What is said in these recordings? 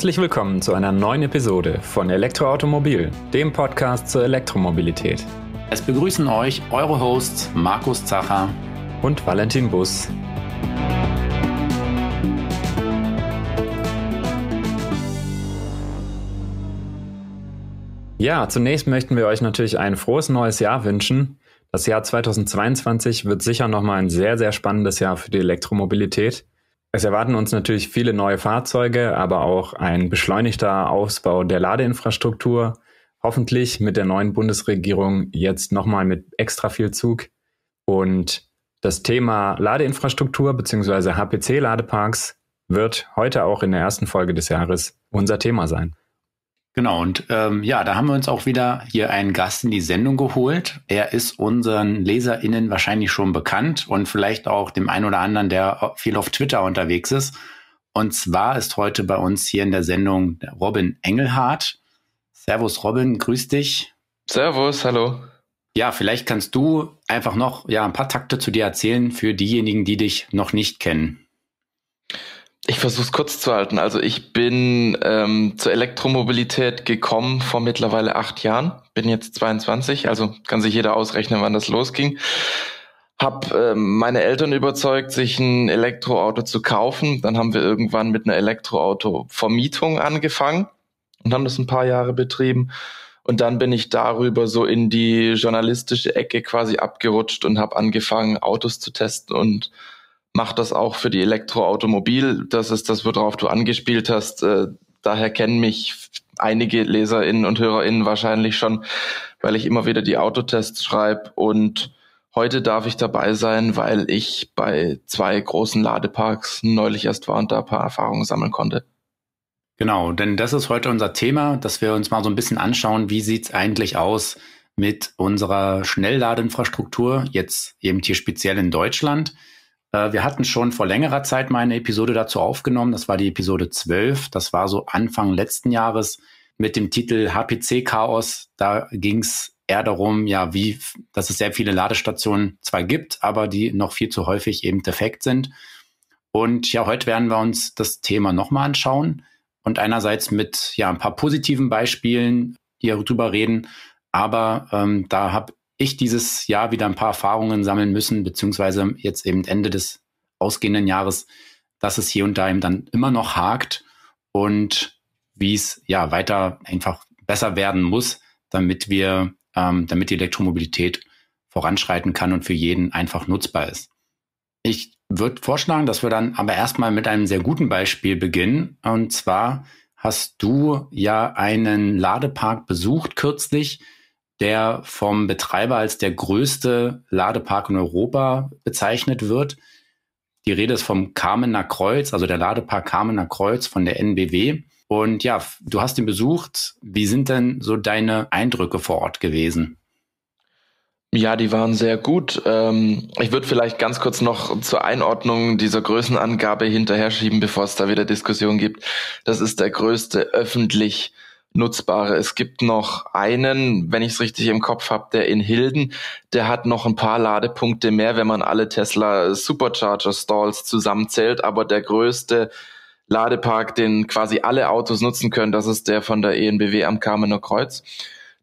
Herzlich willkommen zu einer neuen Episode von Elektroautomobil, dem Podcast zur Elektromobilität. Es begrüßen euch eure Hosts Markus Zacher und Valentin Bus. Ja, zunächst möchten wir euch natürlich ein frohes neues Jahr wünschen. Das Jahr 2022 wird sicher nochmal ein sehr, sehr spannendes Jahr für die Elektromobilität. Es erwarten uns natürlich viele neue Fahrzeuge, aber auch ein beschleunigter Ausbau der Ladeinfrastruktur. Hoffentlich mit der neuen Bundesregierung jetzt nochmal mit extra viel Zug. Und das Thema Ladeinfrastruktur bzw. HPC-Ladeparks wird heute auch in der ersten Folge des Jahres unser Thema sein. Genau, und ähm, ja, da haben wir uns auch wieder hier einen Gast in die Sendung geholt. Er ist unseren LeserInnen wahrscheinlich schon bekannt und vielleicht auch dem einen oder anderen, der viel auf Twitter unterwegs ist. Und zwar ist heute bei uns hier in der Sendung Robin Engelhardt. Servus Robin, grüß dich. Servus, hallo. Ja, vielleicht kannst du einfach noch ja, ein paar Takte zu dir erzählen für diejenigen, die dich noch nicht kennen. Ich versuche es kurz zu halten. Also ich bin ähm, zur Elektromobilität gekommen vor mittlerweile acht Jahren. Bin jetzt 22, also kann sich jeder ausrechnen, wann das losging. Hab ähm, meine Eltern überzeugt, sich ein Elektroauto zu kaufen. Dann haben wir irgendwann mit einer Elektroauto-Vermietung angefangen und haben das ein paar Jahre betrieben. Und dann bin ich darüber so in die journalistische Ecke quasi abgerutscht und habe angefangen, Autos zu testen und macht das auch für die Elektroautomobil. Das ist das, worauf du angespielt hast. Äh, daher kennen mich einige LeserInnen und HörerInnen wahrscheinlich schon, weil ich immer wieder die Autotests schreibe und heute darf ich dabei sein, weil ich bei zwei großen Ladeparks neulich erst war und da ein paar Erfahrungen sammeln konnte. Genau, denn das ist heute unser Thema, dass wir uns mal so ein bisschen anschauen, wie sieht's eigentlich aus mit unserer Schnellladeinfrastruktur, jetzt eben hier speziell in Deutschland. Äh, wir hatten schon vor längerer Zeit mal eine Episode dazu aufgenommen. Das war die Episode 12. Das war so Anfang letzten Jahres mit dem Titel HPC Chaos. Da ging es eher darum, ja, wie, dass es sehr viele Ladestationen zwar gibt, aber die noch viel zu häufig eben defekt sind. Und ja, heute werden wir uns das Thema nochmal anschauen und einerseits mit ja ein paar positiven Beispielen hier drüber reden. Aber ähm, da habe ich dieses Jahr wieder ein paar Erfahrungen sammeln müssen, beziehungsweise jetzt eben Ende des ausgehenden Jahres, dass es hier und da eben dann immer noch hakt und wie es ja weiter einfach besser werden muss, damit wir, ähm, damit die Elektromobilität voranschreiten kann und für jeden einfach nutzbar ist. Ich würde vorschlagen, dass wir dann aber erstmal mit einem sehr guten Beispiel beginnen. Und zwar hast du ja einen Ladepark besucht kürzlich, der vom Betreiber als der größte Ladepark in Europa bezeichnet wird. Die Rede ist vom Kamener Kreuz, also der Ladepark Kamener Kreuz von der NBW. Und ja, du hast ihn besucht. Wie sind denn so deine Eindrücke vor Ort gewesen? Ja, die waren sehr gut. Ähm, ich würde vielleicht ganz kurz noch zur Einordnung dieser Größenangabe hinterher schieben, bevor es da wieder Diskussion gibt. Das ist der größte öffentlich nutzbare. Es gibt noch einen, wenn ich es richtig im Kopf habe, der in Hilden, der hat noch ein paar Ladepunkte mehr, wenn man alle Tesla Supercharger Stalls zusammenzählt, aber der größte Ladepark, den quasi alle Autos nutzen können, das ist der von der ENBW am Kamener Kreuz.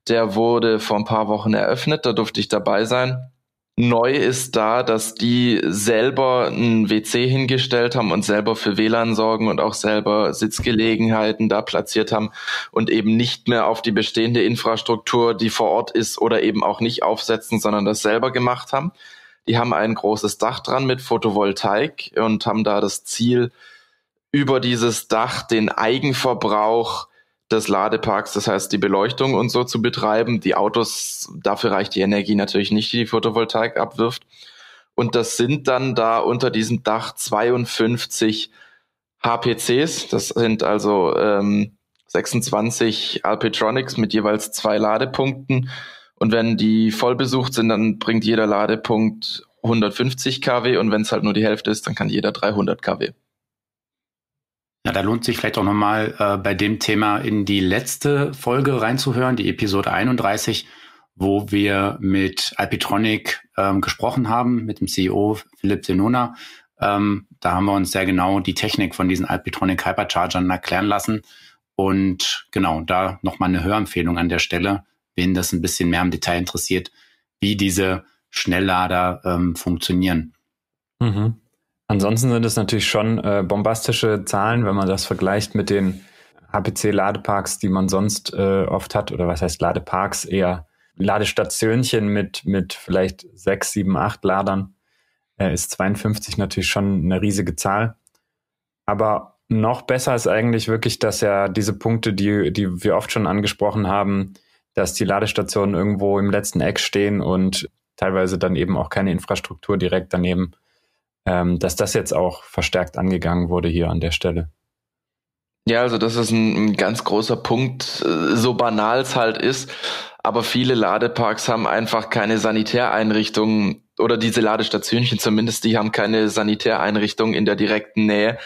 Der wurde vor ein paar Wochen eröffnet, da durfte ich dabei sein. Neu ist da, dass die selber ein WC hingestellt haben und selber für WLAN sorgen und auch selber Sitzgelegenheiten da platziert haben und eben nicht mehr auf die bestehende Infrastruktur, die vor Ort ist oder eben auch nicht aufsetzen, sondern das selber gemacht haben. Die haben ein großes Dach dran mit Photovoltaik und haben da das Ziel, über dieses Dach den Eigenverbrauch des Ladeparks, das heißt die Beleuchtung und so zu betreiben. Die Autos, dafür reicht die Energie natürlich nicht, die die Photovoltaik abwirft. Und das sind dann da unter diesem Dach 52 HPCs. Das sind also ähm, 26 Alpetronics mit jeweils zwei Ladepunkten. Und wenn die voll besucht sind, dann bringt jeder Ladepunkt 150 kW und wenn es halt nur die Hälfte ist, dann kann jeder 300 kW. Ja, da lohnt sich vielleicht auch nochmal äh, bei dem Thema in die letzte Folge reinzuhören, die Episode 31, wo wir mit Alpitronic ähm, gesprochen haben, mit dem CEO Philipp Senona. Ähm, da haben wir uns sehr genau die Technik von diesen Alpitronic Hyperchargern erklären lassen. Und genau, da nochmal eine Hörempfehlung an der Stelle, wen das ein bisschen mehr im Detail interessiert, wie diese Schnelllader ähm, funktionieren. Mhm. Ansonsten sind es natürlich schon äh, bombastische Zahlen, wenn man das vergleicht mit den HPC-Ladeparks, die man sonst äh, oft hat, oder was heißt Ladeparks, eher Ladestationchen mit, mit vielleicht sechs, sieben, acht Ladern, äh, ist 52 natürlich schon eine riesige Zahl. Aber noch besser ist eigentlich wirklich, dass ja diese Punkte, die, die wir oft schon angesprochen haben, dass die Ladestationen irgendwo im letzten Eck stehen und teilweise dann eben auch keine Infrastruktur direkt daneben, ähm, dass das jetzt auch verstärkt angegangen wurde hier an der Stelle. Ja, also das ist ein, ein ganz großer Punkt, so banal es halt ist. Aber viele Ladeparks haben einfach keine Sanitäreinrichtungen oder diese Ladestationchen zumindest, die haben keine Sanitäreinrichtungen in der direkten Nähe,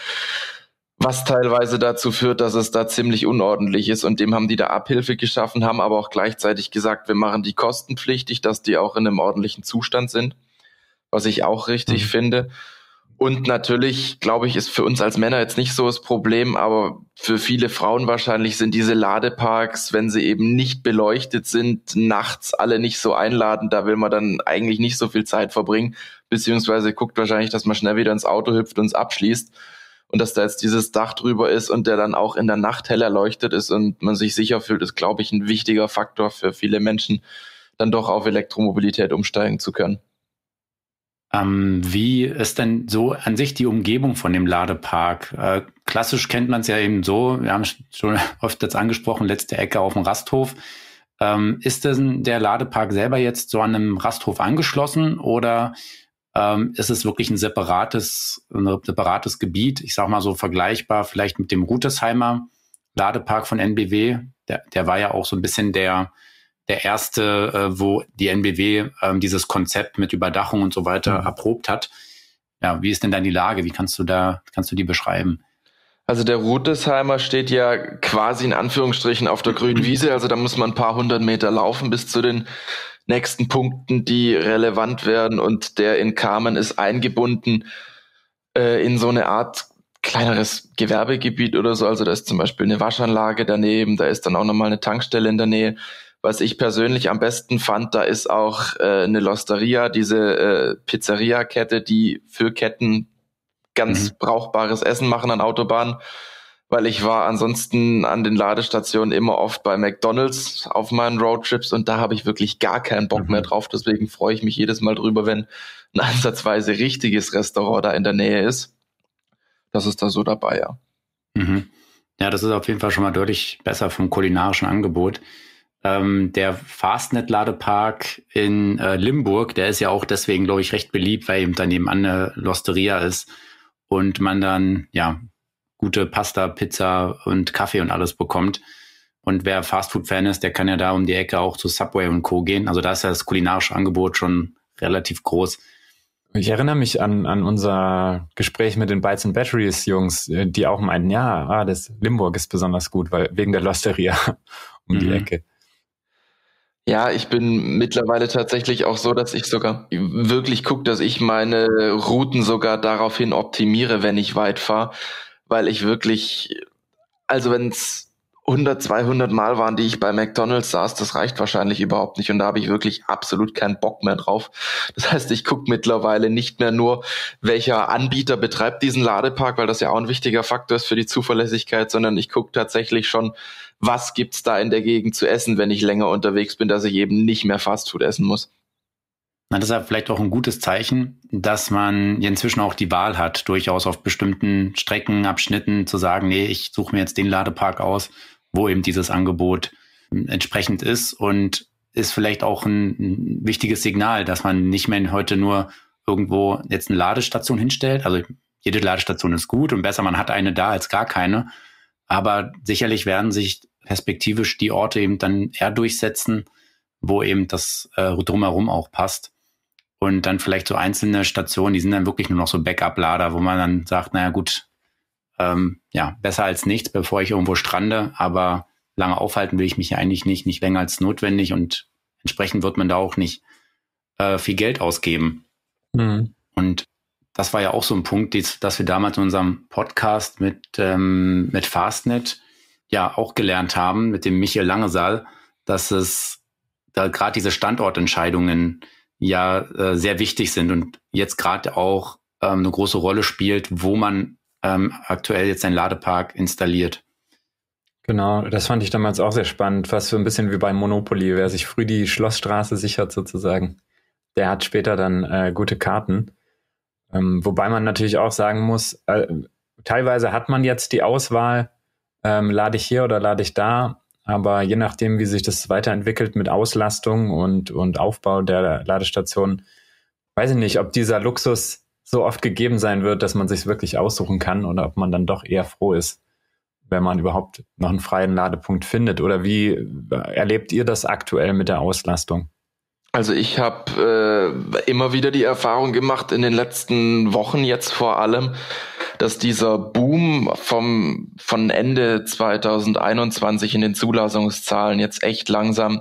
was teilweise dazu führt, dass es da ziemlich unordentlich ist. Und dem haben die da Abhilfe geschaffen, haben aber auch gleichzeitig gesagt, wir machen die kostenpflichtig, dass die auch in einem ordentlichen Zustand sind, was ich auch richtig mhm. finde. Und natürlich, glaube ich, ist für uns als Männer jetzt nicht so das Problem, aber für viele Frauen wahrscheinlich sind diese Ladeparks, wenn sie eben nicht beleuchtet sind, nachts alle nicht so einladend. Da will man dann eigentlich nicht so viel Zeit verbringen, beziehungsweise guckt wahrscheinlich, dass man schnell wieder ins Auto hüpft und es abschließt. Und dass da jetzt dieses Dach drüber ist und der dann auch in der Nacht hell erleuchtet ist und man sich sicher fühlt, ist, glaube ich, ein wichtiger Faktor für viele Menschen, dann doch auf Elektromobilität umsteigen zu können. Ähm, wie ist denn so an sich die Umgebung von dem Ladepark? Äh, klassisch kennt man es ja eben so, wir haben schon oft jetzt angesprochen, letzte Ecke auf dem Rasthof. Ähm, ist denn der Ladepark selber jetzt so an einem Rasthof angeschlossen oder ähm, ist es wirklich ein separates, ein separates Gebiet? Ich sag mal so vergleichbar vielleicht mit dem Rutesheimer Ladepark von NBW. Der, der war ja auch so ein bisschen der, der erste, äh, wo die NBW ähm, dieses Konzept mit Überdachung und so weiter mhm. erprobt hat. Ja, wie ist denn dann die Lage? Wie kannst du da, kannst du die beschreiben? Also der Rutesheimer steht ja quasi in Anführungsstrichen auf der grünen Wiese, also da muss man ein paar hundert Meter laufen bis zu den nächsten Punkten, die relevant werden und der in Kamen ist eingebunden äh, in so eine Art kleineres Gewerbegebiet oder so. Also da ist zum Beispiel eine Waschanlage daneben, da ist dann auch nochmal eine Tankstelle in der Nähe. Was ich persönlich am besten fand, da ist auch äh, eine Losteria, diese äh, Pizzeria-Kette, die für Ketten ganz mhm. brauchbares Essen machen an Autobahnen. Weil ich war ansonsten an den Ladestationen immer oft bei McDonalds auf meinen Roadtrips und da habe ich wirklich gar keinen Bock mhm. mehr drauf. Deswegen freue ich mich jedes Mal drüber, wenn ein ansatzweise richtiges Restaurant da in der Nähe ist. Das ist da so dabei, ja. Mhm. Ja, das ist auf jeden Fall schon mal deutlich besser vom kulinarischen Angebot. Ähm, der Fastnet-Ladepark in äh, Limburg, der ist ja auch deswegen, glaube ich, recht beliebt, weil eben daneben eine Losteria ist und man dann ja gute Pasta, Pizza und Kaffee und alles bekommt. Und wer Fastfood-Fan ist, der kann ja da um die Ecke auch zu Subway und Co. gehen. Also da ist ja das kulinarische Angebot schon relativ groß. Ich erinnere mich an, an unser Gespräch mit den Bytes and Batteries Jungs, äh, die auch meinten, ja, ah, das Limburg ist besonders gut, weil wegen der Losteria um mhm. die Ecke. Ja, ich bin mittlerweile tatsächlich auch so, dass ich sogar wirklich gucke, dass ich meine Routen sogar daraufhin optimiere, wenn ich weit fahre, weil ich wirklich, also wenn es 100, 200 Mal waren, die ich bei McDonald's saß, das reicht wahrscheinlich überhaupt nicht und da habe ich wirklich absolut keinen Bock mehr drauf. Das heißt, ich gucke mittlerweile nicht mehr nur, welcher Anbieter betreibt diesen Ladepark, weil das ja auch ein wichtiger Faktor ist für die Zuverlässigkeit, sondern ich gucke tatsächlich schon, was gibt's da in der Gegend zu essen, wenn ich länger unterwegs bin, dass ich eben nicht mehr Fastfood essen muss. Na, das ist ja vielleicht auch ein gutes Zeichen, dass man inzwischen auch die Wahl hat, durchaus auf bestimmten Streckenabschnitten zu sagen, nee, ich suche mir jetzt den Ladepark aus, wo eben dieses Angebot entsprechend ist und ist vielleicht auch ein, ein wichtiges Signal, dass man nicht mehr heute nur irgendwo jetzt eine Ladestation hinstellt. Also jede Ladestation ist gut und besser, man hat eine da als gar keine. Aber sicherlich werden sich perspektivisch die Orte eben dann eher durchsetzen, wo eben das äh, drumherum auch passt. Und dann vielleicht so einzelne Stationen, die sind dann wirklich nur noch so Backup-Lader, wo man dann sagt, naja gut, ähm, ja, besser als nichts, bevor ich irgendwo strande, aber lange aufhalten will ich mich ja eigentlich nicht, nicht länger als notwendig und entsprechend wird man da auch nicht äh, viel Geld ausgeben. Mhm. Und das war ja auch so ein Punkt, dass wir damals in unserem Podcast mit, ähm, mit Fastnet ja auch gelernt haben, mit dem Michael Langesaal, dass es da gerade diese Standortentscheidungen ja äh, sehr wichtig sind und jetzt gerade auch ähm, eine große Rolle spielt, wo man ähm, aktuell jetzt einen Ladepark installiert. Genau, das fand ich damals auch sehr spannend, fast so ein bisschen wie bei Monopoly, wer sich früh die Schlossstraße sichert sozusagen, der hat später dann äh, gute Karten. Ähm, wobei man natürlich auch sagen muss, äh, teilweise hat man jetzt die Auswahl, ähm, lade ich hier oder lade ich da, aber je nachdem, wie sich das weiterentwickelt mit Auslastung und, und Aufbau der Ladestation, weiß ich nicht, ob dieser Luxus so oft gegeben sein wird, dass man sich wirklich aussuchen kann oder ob man dann doch eher froh ist, wenn man überhaupt noch einen freien Ladepunkt findet. Oder wie erlebt ihr das aktuell mit der Auslastung? Also ich habe äh, immer wieder die Erfahrung gemacht in den letzten Wochen jetzt vor allem, dass dieser Boom vom von Ende 2021 in den Zulassungszahlen jetzt echt langsam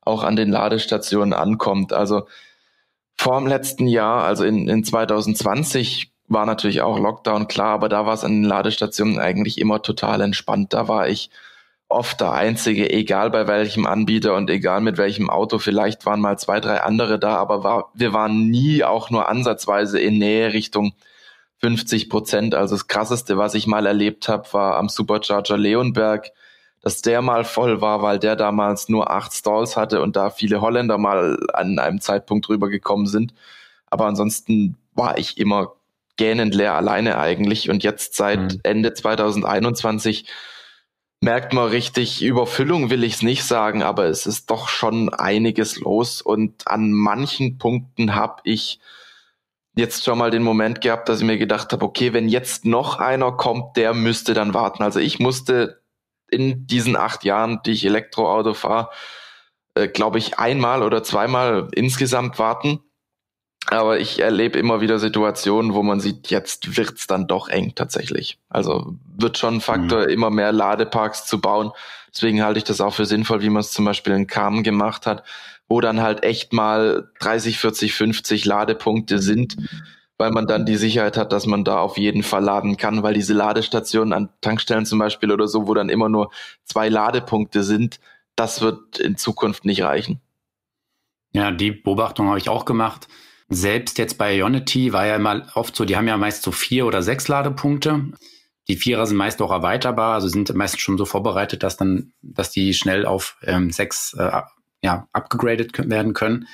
auch an den Ladestationen ankommt. Also vor dem letzten Jahr, also in, in 2020 war natürlich auch Lockdown klar, aber da war es an den Ladestationen eigentlich immer total entspannt. Da war ich oft der Einzige, egal bei welchem Anbieter und egal mit welchem Auto. Vielleicht waren mal zwei, drei andere da, aber war, wir waren nie auch nur ansatzweise in Nähe Richtung 50 Prozent. Also das Krasseste, was ich mal erlebt habe, war am Supercharger Leonberg, dass der mal voll war, weil der damals nur acht Stalls hatte und da viele Holländer mal an einem Zeitpunkt rübergekommen sind. Aber ansonsten war ich immer gähnend leer alleine eigentlich. Und jetzt seit mhm. Ende 2021 merkt man richtig, Überfüllung will ich es nicht sagen, aber es ist doch schon einiges los und an manchen Punkten habe ich jetzt schon mal den Moment gehabt, dass ich mir gedacht habe, okay, wenn jetzt noch einer kommt, der müsste dann warten. Also ich musste in diesen acht Jahren, die ich Elektroauto fahre, äh, glaube ich, einmal oder zweimal insgesamt warten. Aber ich erlebe immer wieder Situationen, wo man sieht, jetzt wird's dann doch eng tatsächlich. Also wird schon ein Faktor, mhm. immer mehr Ladeparks zu bauen. Deswegen halte ich das auch für sinnvoll, wie man es zum Beispiel in Kamen gemacht hat, wo dann halt echt mal 30, 40, 50 Ladepunkte sind, weil man dann die Sicherheit hat, dass man da auf jeden Fall laden kann, weil diese Ladestationen an Tankstellen zum Beispiel oder so, wo dann immer nur zwei Ladepunkte sind, das wird in Zukunft nicht reichen. Ja, die Beobachtung habe ich auch gemacht selbst jetzt bei Ionity war ja immer oft so, die haben ja meist so vier oder sechs Ladepunkte. Die Vierer sind meist auch erweiterbar, also sind meist schon so vorbereitet, dass dann, dass die schnell auf ähm, sechs äh, ja, abgegradet werden können.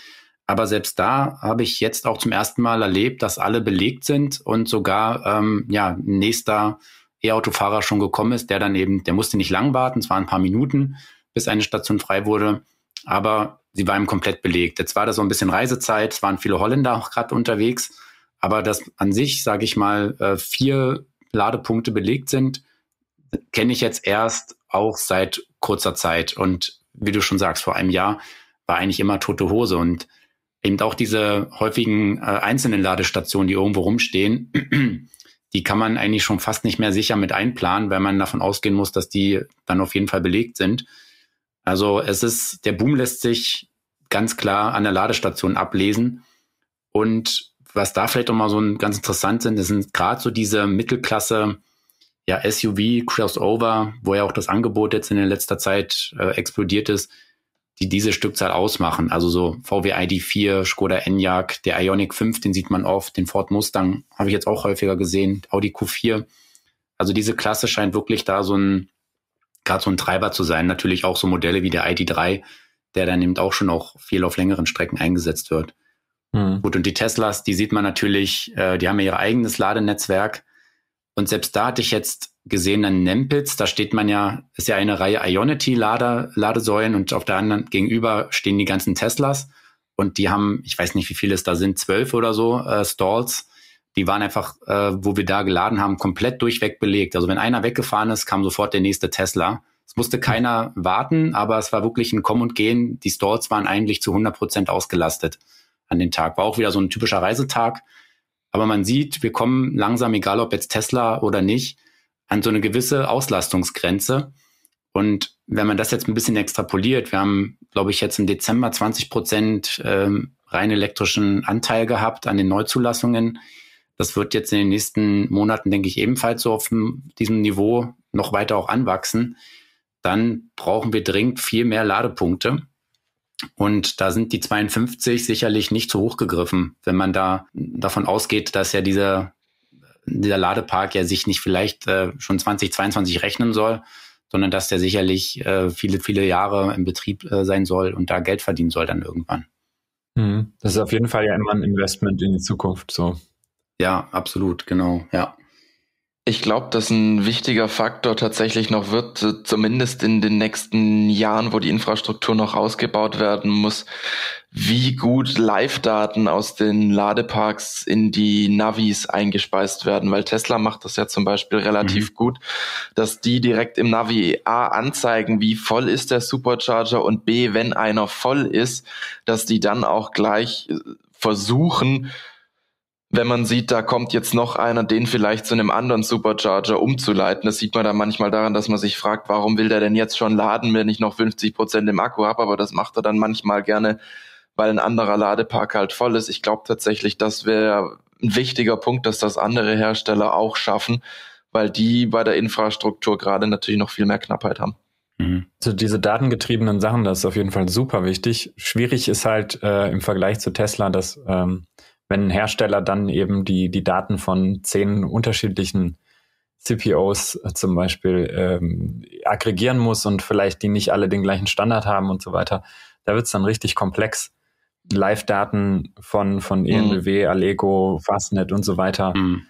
Aber selbst da habe ich jetzt auch zum ersten Mal erlebt, dass alle belegt sind und sogar ähm, ja, nächster E-Autofahrer schon gekommen ist, der dann eben, der musste nicht lang warten, es waren ein paar Minuten, bis eine Station frei wurde. Aber sie war ihm komplett belegt. Jetzt war da so ein bisschen Reisezeit, es waren viele Holländer auch gerade unterwegs, aber dass an sich, sage ich mal, äh, vier Ladepunkte belegt sind, kenne ich jetzt erst auch seit kurzer Zeit. Und wie du schon sagst, vor einem Jahr war eigentlich immer tote Hose und eben auch diese häufigen äh, einzelnen Ladestationen, die irgendwo rumstehen, die kann man eigentlich schon fast nicht mehr sicher mit einplanen, weil man davon ausgehen muss, dass die dann auf jeden Fall belegt sind. Also es ist, der Boom lässt sich ganz klar an der Ladestation ablesen. Und was da vielleicht auch mal so ein, ganz interessant sind, das sind gerade so diese Mittelklasse, ja, SUV, Crossover, wo ja auch das Angebot jetzt in letzter Zeit äh, explodiert ist, die diese Stückzahl ausmachen. Also so VW ID4, Skoda Enyaq, der Ioniq 5, den sieht man oft, den Ford Mustang habe ich jetzt auch häufiger gesehen, Audi Q4. Also diese Klasse scheint wirklich da so ein gerade so ein Treiber zu sein. Natürlich auch so Modelle wie der ID3, der dann eben auch schon auch viel auf längeren Strecken eingesetzt wird. Mhm. Gut, und die Teslas, die sieht man natürlich, äh, die haben ja ihr eigenes Ladenetzwerk. Und selbst da hatte ich jetzt gesehen an Nempitz, da steht man ja, ist ja eine Reihe Ionity-Ladesäulen und auf der anderen gegenüber stehen die ganzen Teslas. Und die haben, ich weiß nicht, wie viele es da sind, zwölf oder so äh, Stalls. Die waren einfach, äh, wo wir da geladen haben, komplett durchweg belegt. Also wenn einer weggefahren ist, kam sofort der nächste Tesla. Es musste keiner warten, aber es war wirklich ein Kommen und Gehen. Die Stalls waren eigentlich zu 100 Prozent ausgelastet an dem Tag. War auch wieder so ein typischer Reisetag. Aber man sieht, wir kommen langsam, egal ob jetzt Tesla oder nicht, an so eine gewisse Auslastungsgrenze. Und wenn man das jetzt ein bisschen extrapoliert, wir haben, glaube ich, jetzt im Dezember 20 Prozent ähm, rein elektrischen Anteil gehabt an den Neuzulassungen. Das wird jetzt in den nächsten Monaten, denke ich, ebenfalls so auf diesem Niveau noch weiter auch anwachsen. Dann brauchen wir dringend viel mehr Ladepunkte. Und da sind die 52 sicherlich nicht zu hoch gegriffen, wenn man da davon ausgeht, dass ja dieser, dieser Ladepark ja sich nicht vielleicht äh, schon 2022 rechnen soll, sondern dass der sicherlich äh, viele, viele Jahre im Betrieb äh, sein soll und da Geld verdienen soll dann irgendwann. Mhm. Das ist auf jeden Fall ja immer ein Investment in die Zukunft, so. Ja, absolut, genau, ja. Ich glaube, dass ein wichtiger Faktor tatsächlich noch wird, äh, zumindest in den nächsten Jahren, wo die Infrastruktur noch ausgebaut werden muss, wie gut Live-Daten aus den Ladeparks in die Navis eingespeist werden, weil Tesla macht das ja zum Beispiel relativ mhm. gut, dass die direkt im Navi A anzeigen, wie voll ist der Supercharger und B, wenn einer voll ist, dass die dann auch gleich äh, versuchen, wenn man sieht, da kommt jetzt noch einer, den vielleicht zu einem anderen Supercharger umzuleiten. Das sieht man dann manchmal daran, dass man sich fragt, warum will der denn jetzt schon laden, wenn ich noch 50 Prozent im Akku habe? Aber das macht er dann manchmal gerne, weil ein anderer Ladepark halt voll ist. Ich glaube tatsächlich, das wäre ein wichtiger Punkt, dass das andere Hersteller auch schaffen, weil die bei der Infrastruktur gerade natürlich noch viel mehr Knappheit haben. Mhm. Also diese datengetriebenen Sachen, das ist auf jeden Fall super wichtig. Schwierig ist halt äh, im Vergleich zu Tesla, dass ähm, wenn ein Hersteller dann eben die, die Daten von zehn unterschiedlichen CPOs zum Beispiel ähm, aggregieren muss und vielleicht die nicht alle den gleichen Standard haben und so weiter, da wird es dann richtig komplex. Live-Daten von, von ENBW, mhm. Allego, Fastnet und so weiter mhm.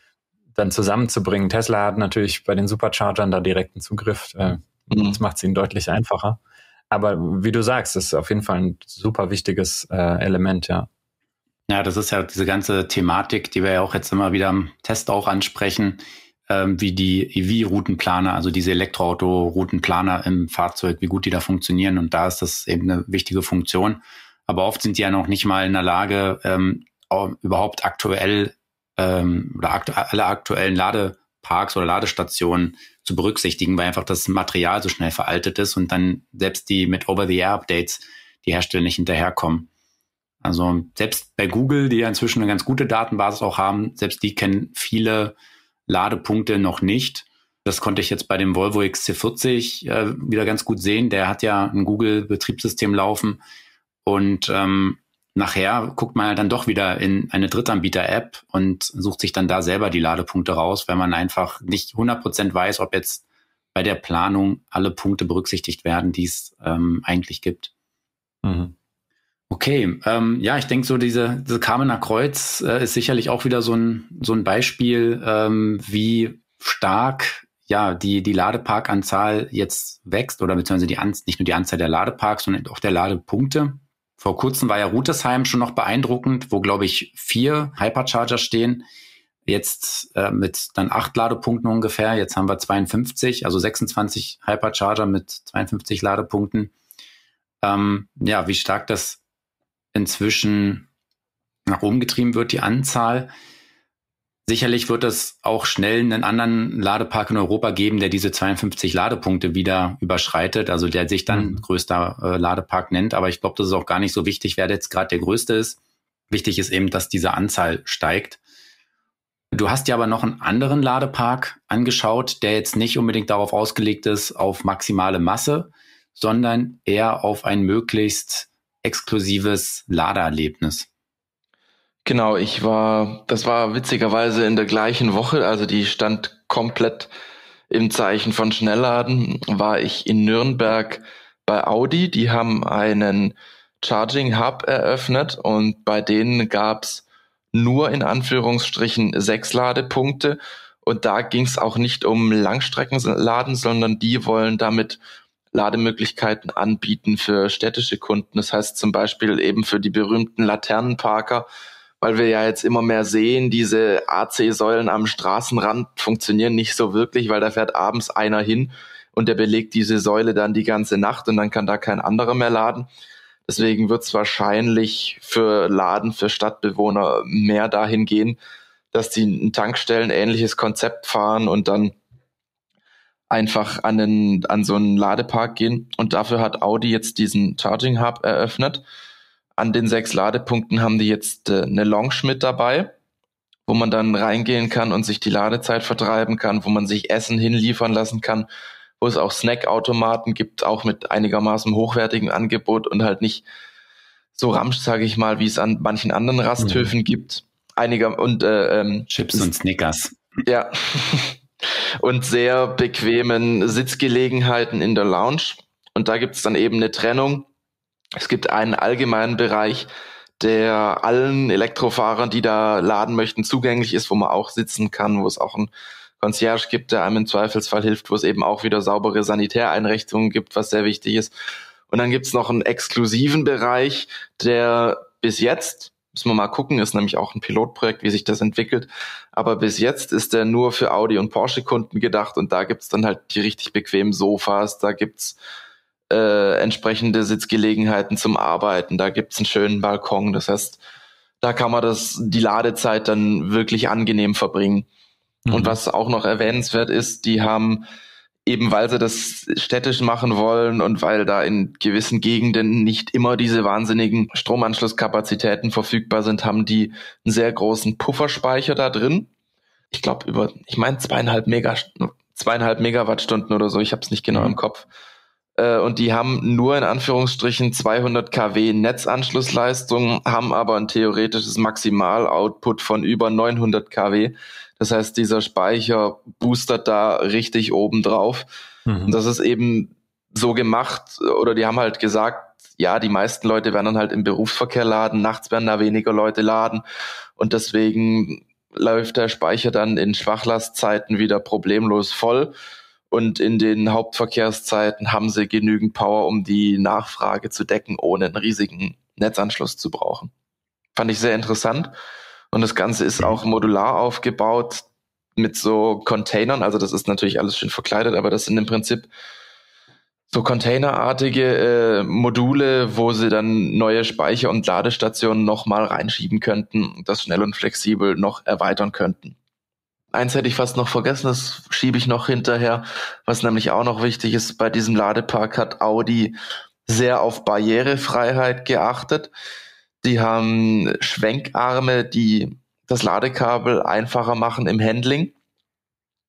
dann zusammenzubringen. Tesla hat natürlich bei den Superchargern da direkten Zugriff. Äh, mhm. Das macht es ihnen deutlich einfacher. Aber wie du sagst, ist auf jeden Fall ein super wichtiges äh, Element, ja. Ja, das ist ja diese ganze Thematik, die wir ja auch jetzt immer wieder im Test auch ansprechen, ähm, wie die EV-Routenplaner, also diese Elektroauto-Routenplaner im Fahrzeug, wie gut die da funktionieren. Und da ist das eben eine wichtige Funktion. Aber oft sind die ja noch nicht mal in der Lage, ähm, überhaupt aktuell ähm, oder aktu alle aktuellen Ladeparks oder Ladestationen zu berücksichtigen, weil einfach das Material so schnell veraltet ist und dann selbst die mit Over-the-Air-Updates die Hersteller nicht hinterherkommen. Also selbst bei Google, die ja inzwischen eine ganz gute Datenbasis auch haben, selbst die kennen viele Ladepunkte noch nicht. Das konnte ich jetzt bei dem Volvo XC40 äh, wieder ganz gut sehen. Der hat ja ein Google-Betriebssystem laufen und ähm, nachher guckt man ja dann doch wieder in eine Drittanbieter-App und sucht sich dann da selber die Ladepunkte raus, weil man einfach nicht 100% weiß, ob jetzt bei der Planung alle Punkte berücksichtigt werden, die es ähm, eigentlich gibt. Mhm. Okay, ähm, ja, ich denke so, diese, diese Kamener Kreuz äh, ist sicherlich auch wieder so ein, so ein Beispiel, ähm, wie stark ja die, die Ladeparkanzahl jetzt wächst oder beziehungsweise die An nicht nur die Anzahl der Ladeparks, sondern auch der Ladepunkte. Vor kurzem war ja Rutesheim schon noch beeindruckend, wo, glaube ich, vier Hypercharger stehen. Jetzt äh, mit dann acht Ladepunkten ungefähr. Jetzt haben wir 52, also 26 Hypercharger mit 52 Ladepunkten. Ähm, ja, wie stark das inzwischen nach oben getrieben wird, die Anzahl. Sicherlich wird es auch schnell einen anderen Ladepark in Europa geben, der diese 52 Ladepunkte wieder überschreitet, also der sich dann mhm. größter äh, Ladepark nennt. Aber ich glaube, das ist auch gar nicht so wichtig, wer jetzt gerade der größte ist. Wichtig ist eben, dass diese Anzahl steigt. Du hast dir aber noch einen anderen Ladepark angeschaut, der jetzt nicht unbedingt darauf ausgelegt ist, auf maximale Masse, sondern eher auf ein möglichst exklusives Ladeerlebnis. Genau, ich war, das war witzigerweise in der gleichen Woche, also die stand komplett im Zeichen von Schnellladen, war ich in Nürnberg bei Audi. Die haben einen Charging Hub eröffnet und bei denen gab's nur in Anführungsstrichen sechs Ladepunkte. Und da ging's auch nicht um Langstreckenladen, sondern die wollen damit Lademöglichkeiten anbieten für städtische Kunden. Das heißt zum Beispiel eben für die berühmten Laternenparker, weil wir ja jetzt immer mehr sehen, diese AC-Säulen am Straßenrand funktionieren nicht so wirklich, weil da fährt abends einer hin und der belegt diese Säule dann die ganze Nacht und dann kann da kein anderer mehr laden. Deswegen wird es wahrscheinlich für Laden, für Stadtbewohner mehr dahin gehen, dass die ein Tankstellen ähnliches Konzept fahren und dann einfach an, den, an so einen Ladepark gehen. Und dafür hat Audi jetzt diesen Charging Hub eröffnet. An den sechs Ladepunkten haben die jetzt äh, eine Lounge mit dabei. wo man dann reingehen kann und sich die Ladezeit vertreiben kann, wo man sich Essen hinliefern lassen kann, wo es auch Snackautomaten gibt, auch mit einigermaßen hochwertigem Angebot und halt nicht so ramsch, sage ich mal, wie es an manchen anderen Rasthöfen mhm. gibt. Einiger und äh, ähm, Chips und Snickers. Ja. und sehr bequemen Sitzgelegenheiten in der Lounge. Und da gibt es dann eben eine Trennung. Es gibt einen allgemeinen Bereich, der allen Elektrofahrern, die da laden möchten, zugänglich ist, wo man auch sitzen kann, wo es auch ein Concierge gibt, der einem im Zweifelsfall hilft, wo es eben auch wieder saubere Sanitäreinrichtungen gibt, was sehr wichtig ist. Und dann gibt's noch einen exklusiven Bereich, der bis jetzt, müssen wir mal gucken, ist nämlich auch ein Pilotprojekt, wie sich das entwickelt, aber bis jetzt ist der nur für Audi und Porsche-Kunden gedacht und da gibt's dann halt die richtig bequemen Sofas, da gibt's äh, entsprechende Sitzgelegenheiten zum Arbeiten. Da gibt's einen schönen Balkon. Das heißt, da kann man das, die Ladezeit dann wirklich angenehm verbringen. Mhm. Und was auch noch erwähnenswert ist, die haben eben weil sie das städtisch machen wollen und weil da in gewissen Gegenden nicht immer diese wahnsinnigen Stromanschlusskapazitäten verfügbar sind, haben die einen sehr großen Pufferspeicher da drin. Ich glaube über, ich meine zweieinhalb Mega, zweieinhalb Megawattstunden oder so, ich habe es nicht genau mhm. im Kopf. Äh, und die haben nur in Anführungsstrichen 200 kW Netzanschlussleistung, haben aber ein theoretisches Maximal-Output von über 900 kW. Das heißt, dieser Speicher boostert da richtig oben drauf. Mhm. Und das ist eben so gemacht, oder die haben halt gesagt, ja, die meisten Leute werden dann halt im Berufsverkehr laden, nachts werden da weniger Leute laden. Und deswegen läuft der Speicher dann in Schwachlastzeiten wieder problemlos voll. Und in den Hauptverkehrszeiten haben sie genügend Power, um die Nachfrage zu decken, ohne einen riesigen Netzanschluss zu brauchen. Fand ich sehr interessant. Und das Ganze ist auch modular aufgebaut mit so Containern. Also das ist natürlich alles schön verkleidet, aber das sind im Prinzip so containerartige äh, Module, wo sie dann neue Speicher- und Ladestationen nochmal reinschieben könnten, das schnell und flexibel noch erweitern könnten. Eins hätte ich fast noch vergessen, das schiebe ich noch hinterher. Was nämlich auch noch wichtig ist, bei diesem Ladepark hat Audi sehr auf Barrierefreiheit geachtet. Die haben Schwenkarme, die das Ladekabel einfacher machen im Handling.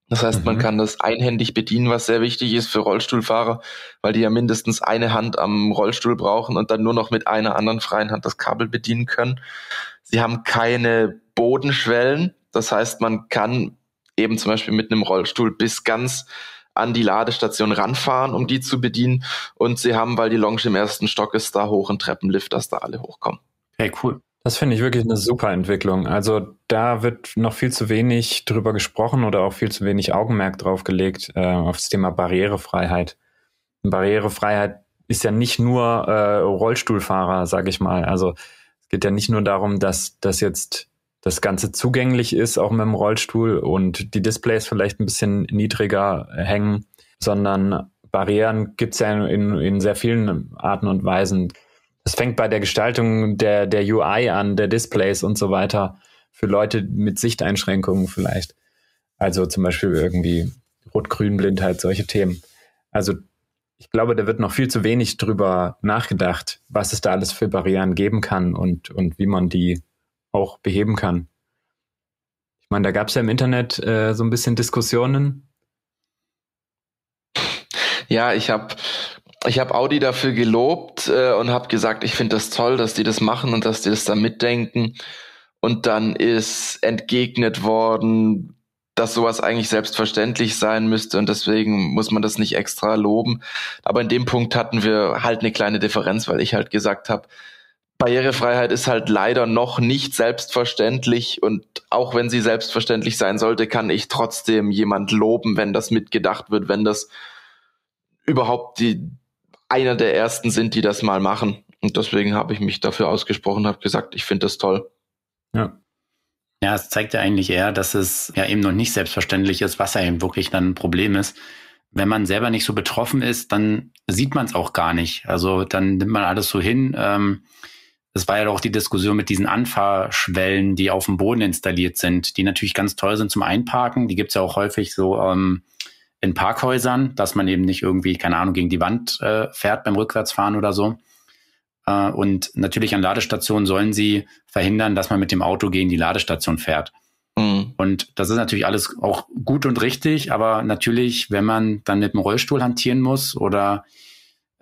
Das heißt, mhm. man kann das einhändig bedienen, was sehr wichtig ist für Rollstuhlfahrer, weil die ja mindestens eine Hand am Rollstuhl brauchen und dann nur noch mit einer anderen freien Hand das Kabel bedienen können. Sie haben keine Bodenschwellen. Das heißt, man kann eben zum Beispiel mit einem Rollstuhl bis ganz an die Ladestation ranfahren, um die zu bedienen. Und sie haben, weil die Lounge im ersten Stock ist, da hoch einen Treppenlift, dass da alle hochkommen. Hey, cool. Das finde ich wirklich eine super Entwicklung. Also da wird noch viel zu wenig drüber gesprochen oder auch viel zu wenig Augenmerk drauf gelegt äh, auf das Thema Barrierefreiheit. Barrierefreiheit ist ja nicht nur äh, Rollstuhlfahrer, sage ich mal. Also es geht ja nicht nur darum, dass das jetzt das Ganze zugänglich ist, auch mit dem Rollstuhl und die Displays vielleicht ein bisschen niedriger hängen, sondern Barrieren gibt es ja in, in sehr vielen Arten und Weisen. Es fängt bei der Gestaltung der, der UI an, der Displays und so weiter für Leute mit Sichteinschränkungen vielleicht. Also zum Beispiel irgendwie Rot-Grün-Blindheit, solche Themen. Also ich glaube, da wird noch viel zu wenig drüber nachgedacht, was es da alles für Barrieren geben kann und, und wie man die auch beheben kann. Ich meine, da gab es ja im Internet äh, so ein bisschen Diskussionen. Ja, ich habe ich habe Audi dafür gelobt äh, und habe gesagt, ich finde das toll, dass die das machen und dass die das da mitdenken. Und dann ist entgegnet worden, dass sowas eigentlich selbstverständlich sein müsste und deswegen muss man das nicht extra loben. Aber in dem Punkt hatten wir halt eine kleine Differenz, weil ich halt gesagt habe, Barrierefreiheit ist halt leider noch nicht selbstverständlich und auch wenn sie selbstverständlich sein sollte, kann ich trotzdem jemand loben, wenn das mitgedacht wird, wenn das überhaupt die, einer der ersten sind, die das mal machen. Und deswegen habe ich mich dafür ausgesprochen, habe gesagt, ich finde das toll. Ja. Ja, es zeigt ja eigentlich eher, dass es ja eben noch nicht selbstverständlich ist, was ja eben wirklich dann ein Problem ist. Wenn man selber nicht so betroffen ist, dann sieht man es auch gar nicht. Also dann nimmt man alles so hin. Ähm, das war ja auch die Diskussion mit diesen Anfahrschwellen, die auf dem Boden installiert sind, die natürlich ganz toll sind zum Einparken. Die gibt es ja auch häufig so ähm, in Parkhäusern, dass man eben nicht irgendwie, keine Ahnung, gegen die Wand äh, fährt beim Rückwärtsfahren oder so. Äh, und natürlich an Ladestationen sollen sie verhindern, dass man mit dem Auto gegen die Ladestation fährt. Mhm. Und das ist natürlich alles auch gut und richtig, aber natürlich, wenn man dann mit dem Rollstuhl hantieren muss oder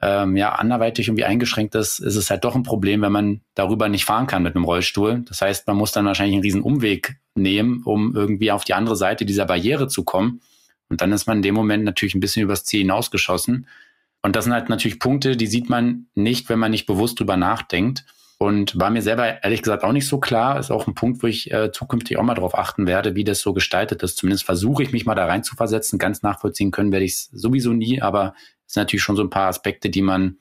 ähm, ja anderweitig irgendwie eingeschränkt ist, ist es halt doch ein Problem, wenn man darüber nicht fahren kann mit einem Rollstuhl. Das heißt, man muss dann wahrscheinlich einen riesen Umweg nehmen, um irgendwie auf die andere Seite dieser Barriere zu kommen. Und dann ist man in dem Moment natürlich ein bisschen übers Ziel hinausgeschossen. Und das sind halt natürlich Punkte, die sieht man nicht, wenn man nicht bewusst drüber nachdenkt. Und war mir selber ehrlich gesagt auch nicht so klar. Ist auch ein Punkt, wo ich äh, zukünftig auch mal darauf achten werde, wie das so gestaltet ist. Zumindest versuche ich mich mal da rein zu versetzen. Ganz nachvollziehen können werde ich es sowieso nie, aber es sind natürlich schon so ein paar Aspekte, die man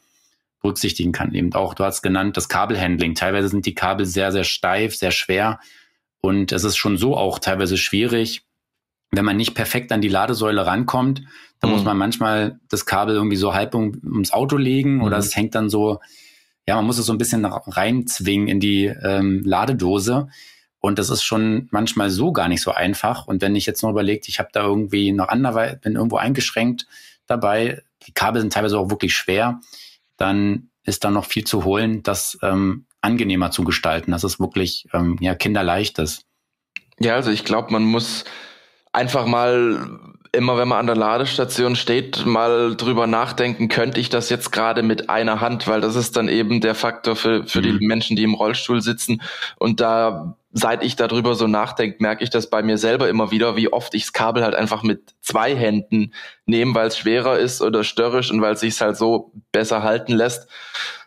berücksichtigen kann. Eben auch, du hast genannt, das Kabelhandling. Teilweise sind die Kabel sehr, sehr steif, sehr schwer. Und es ist schon so auch teilweise schwierig, wenn man nicht perfekt an die Ladesäule rankommt, dann mhm. muss man manchmal das Kabel irgendwie so halb um, ums Auto legen mhm. oder es hängt dann so ja, man muss es so ein bisschen reinzwingen in die ähm, Ladedose. Und das ist schon manchmal so gar nicht so einfach. Und wenn ich jetzt noch überlegt, ich habe da irgendwie noch anderweitig, bin irgendwo eingeschränkt dabei, die Kabel sind teilweise auch wirklich schwer, dann ist da noch viel zu holen, das ähm, angenehmer zu gestalten, dass es wirklich ähm, ja, kinderleicht ist. Ja, also ich glaube, man muss einfach mal immer, wenn man an der Ladestation steht, mal drüber nachdenken, könnte ich das jetzt gerade mit einer Hand, weil das ist dann eben der Faktor für, für mhm. die Menschen, die im Rollstuhl sitzen. Und da, seit ich darüber so nachdenke, merke ich das bei mir selber immer wieder, wie oft ich das Kabel halt einfach mit zwei Händen nehme, weil es schwerer ist oder störrisch und weil es sich halt so besser halten lässt.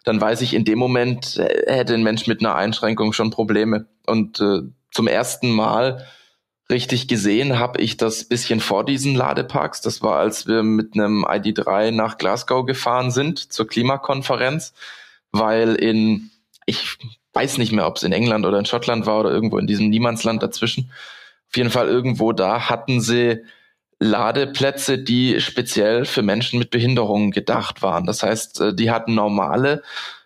Dann weiß ich, in dem Moment äh, hätte ein Mensch mit einer Einschränkung schon Probleme. Und äh, zum ersten Mal richtig gesehen habe ich das bisschen vor diesen Ladeparks. Das war, als wir mit einem ID3 nach Glasgow gefahren sind zur Klimakonferenz, weil in, ich weiß nicht mehr, ob es in England oder in Schottland war oder irgendwo in diesem Niemandsland dazwischen. Auf jeden Fall irgendwo da hatten sie Ladeplätze, die speziell für Menschen mit Behinderungen gedacht waren. Das heißt, äh, die hatten normale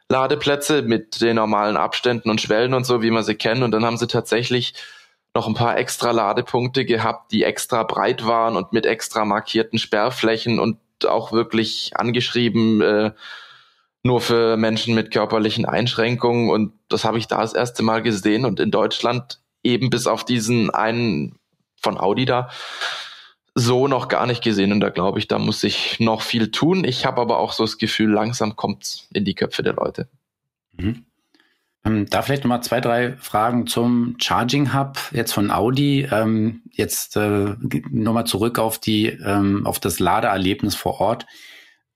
Ladeplätze mit den normalen Abständen und Schwellen und so, wie man sie kennt. Und dann haben sie tatsächlich noch ein paar extra Ladepunkte gehabt, die extra breit waren und mit extra markierten Sperrflächen und auch wirklich angeschrieben, äh, nur für Menschen mit körperlichen Einschränkungen. Und das habe ich da das erste Mal gesehen und in Deutschland eben bis auf diesen einen von Audi da so noch gar nicht gesehen. Und da glaube ich, da muss ich noch viel tun. Ich habe aber auch so das Gefühl, langsam kommt in die Köpfe der Leute. Mhm. Ähm, da vielleicht nochmal zwei, drei Fragen zum Charging Hub jetzt von Audi. Ähm, jetzt äh, nochmal zurück auf die, ähm, auf das Ladeerlebnis vor Ort.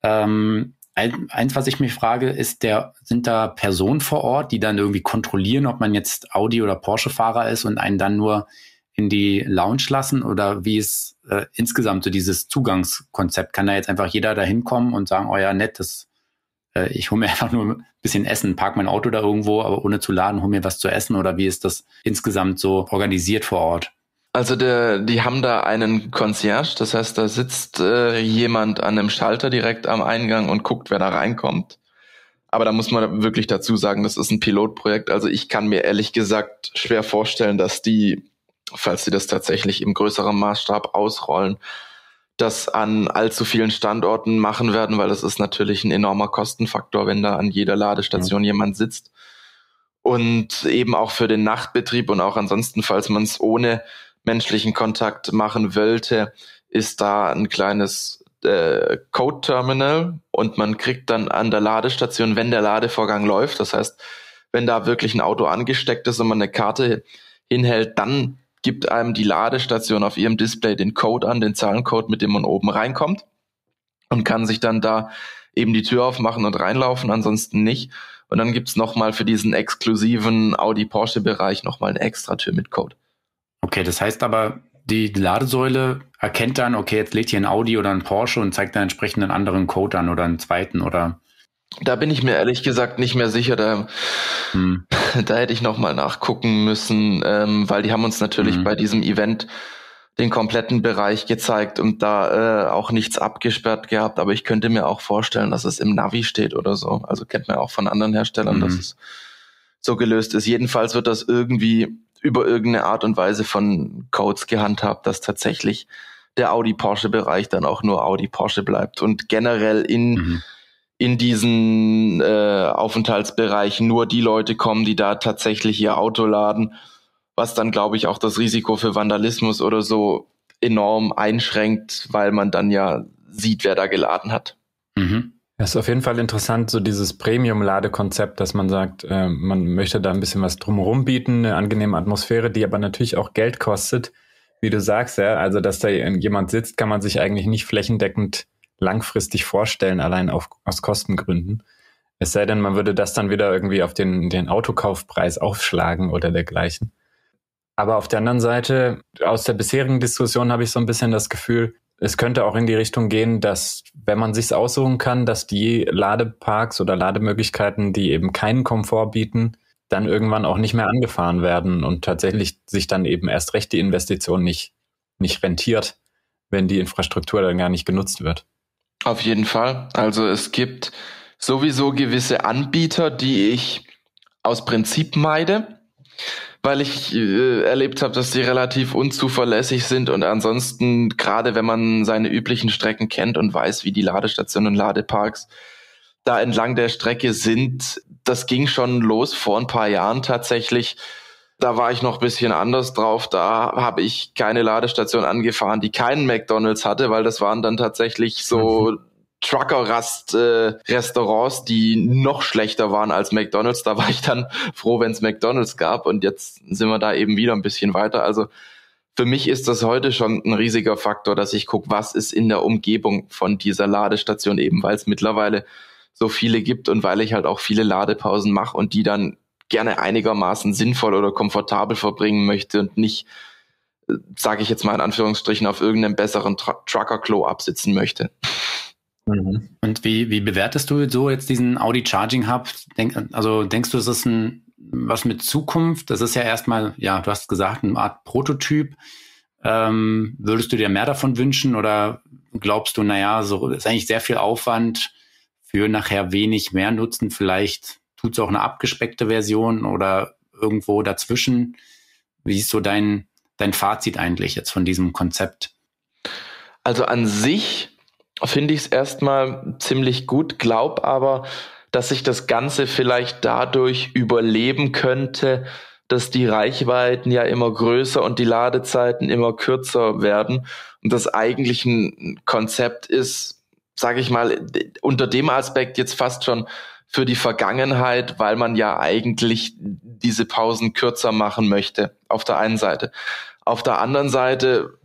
Ähm, ein, eins, was ich mich frage, ist der, sind da Personen vor Ort, die dann irgendwie kontrollieren, ob man jetzt Audi oder Porsche-Fahrer ist und einen dann nur in die Lounge lassen oder wie ist äh, insgesamt so dieses Zugangskonzept? Kann da jetzt einfach jeder da hinkommen und sagen, oh ja, nett, das äh, ich hole mir einfach nur ein bisschen Essen, park mein Auto da irgendwo, aber ohne zu laden, hole mir was zu essen oder wie ist das insgesamt so organisiert vor Ort? Also der, die haben da einen Concierge, das heißt, da sitzt äh, jemand an einem Schalter direkt am Eingang und guckt, wer da reinkommt. Aber da muss man wirklich dazu sagen, das ist ein Pilotprojekt. Also ich kann mir ehrlich gesagt schwer vorstellen, dass die, falls sie das tatsächlich im größeren Maßstab ausrollen, das an allzu vielen Standorten machen werden, weil das ist natürlich ein enormer Kostenfaktor, wenn da an jeder Ladestation mhm. jemand sitzt. Und eben auch für den Nachtbetrieb und auch ansonsten, falls man es ohne menschlichen Kontakt machen wollte, ist da ein kleines äh, Code-Terminal und man kriegt dann an der Ladestation, wenn der Ladevorgang läuft, das heißt, wenn da wirklich ein Auto angesteckt ist und man eine Karte hinhält, dann gibt einem die Ladestation auf ihrem Display den Code an, den Zahlencode, mit dem man oben reinkommt und kann sich dann da eben die Tür aufmachen und reinlaufen, ansonsten nicht. Und dann gibt's nochmal für diesen exklusiven Audi-Porsche-Bereich nochmal eine extra Tür mit Code. Okay, das heißt aber, die Ladesäule erkennt dann, okay, jetzt lädt hier ein Audi oder ein Porsche und zeigt dann entsprechend einen anderen Code an oder einen zweiten oder da bin ich mir ehrlich gesagt nicht mehr sicher. Da, hm. da hätte ich nochmal nachgucken müssen, ähm, weil die haben uns natürlich hm. bei diesem Event den kompletten Bereich gezeigt und da äh, auch nichts abgesperrt gehabt. Aber ich könnte mir auch vorstellen, dass es im Navi steht oder so. Also kennt man auch von anderen Herstellern, hm. dass es so gelöst ist. Jedenfalls wird das irgendwie über irgendeine Art und Weise von Codes gehandhabt, dass tatsächlich der Audi-Porsche-Bereich dann auch nur Audi-Porsche bleibt und generell in mhm in diesen äh, Aufenthaltsbereich nur die Leute kommen, die da tatsächlich ihr Auto laden was dann, glaube ich, auch das Risiko für Vandalismus oder so enorm einschränkt, weil man dann ja sieht, wer da geladen hat. Mhm. Das ist auf jeden Fall interessant, so dieses Premium-Ladekonzept, dass man sagt, äh, man möchte da ein bisschen was drumherum bieten, eine angenehme Atmosphäre, die aber natürlich auch Geld kostet, wie du sagst, ja. Also, dass da jemand sitzt, kann man sich eigentlich nicht flächendeckend langfristig vorstellen, allein auf, aus Kostengründen. Es sei denn, man würde das dann wieder irgendwie auf den, den Autokaufpreis aufschlagen oder dergleichen. Aber auf der anderen Seite, aus der bisherigen Diskussion habe ich so ein bisschen das Gefühl, es könnte auch in die Richtung gehen, dass, wenn man sich's aussuchen kann, dass die Ladeparks oder Lademöglichkeiten, die eben keinen Komfort bieten, dann irgendwann auch nicht mehr angefahren werden und tatsächlich sich dann eben erst recht die Investition nicht, nicht rentiert, wenn die Infrastruktur dann gar nicht genutzt wird. Auf jeden Fall. Also es gibt sowieso gewisse Anbieter, die ich aus Prinzip meide weil ich äh, erlebt habe, dass die relativ unzuverlässig sind und ansonsten, gerade wenn man seine üblichen Strecken kennt und weiß, wie die Ladestationen und Ladeparks da entlang der Strecke sind, das ging schon los vor ein paar Jahren tatsächlich. Da war ich noch bisschen anders drauf. Da habe ich keine Ladestation angefahren, die keinen McDonald's hatte, weil das waren dann tatsächlich so mhm. Trucker-Rast-Restaurants, äh, die noch schlechter waren als McDonald's. Da war ich dann froh, wenn es McDonald's gab. Und jetzt sind wir da eben wieder ein bisschen weiter. Also für mich ist das heute schon ein riesiger Faktor, dass ich gucke, was ist in der Umgebung von dieser Ladestation eben, weil es mittlerweile so viele gibt und weil ich halt auch viele Ladepausen mache und die dann gerne einigermaßen sinnvoll oder komfortabel verbringen möchte und nicht, äh, sage ich jetzt mal in Anführungsstrichen, auf irgendeinem besseren Trucker-Klo absitzen möchte. Mhm. Und wie, wie bewertest du so jetzt diesen Audi Charging Hub? Denk, also denkst du, ist das ein, was mit Zukunft? Das ist ja erstmal, ja, du hast gesagt, eine Art Prototyp. Ähm, würdest du dir mehr davon wünschen oder glaubst du, naja, so ist eigentlich sehr viel Aufwand für nachher wenig mehr Nutzen? Vielleicht tut es auch eine abgespeckte Version oder irgendwo dazwischen. Wie ist so dein, dein Fazit eigentlich jetzt von diesem Konzept? Also an sich finde ich es erstmal ziemlich gut, glaub aber, dass sich das Ganze vielleicht dadurch überleben könnte, dass die Reichweiten ja immer größer und die Ladezeiten immer kürzer werden und das eigentlich ein Konzept ist, sage ich mal, unter dem Aspekt jetzt fast schon für die Vergangenheit, weil man ja eigentlich diese Pausen kürzer machen möchte, auf der einen Seite. Auf der anderen Seite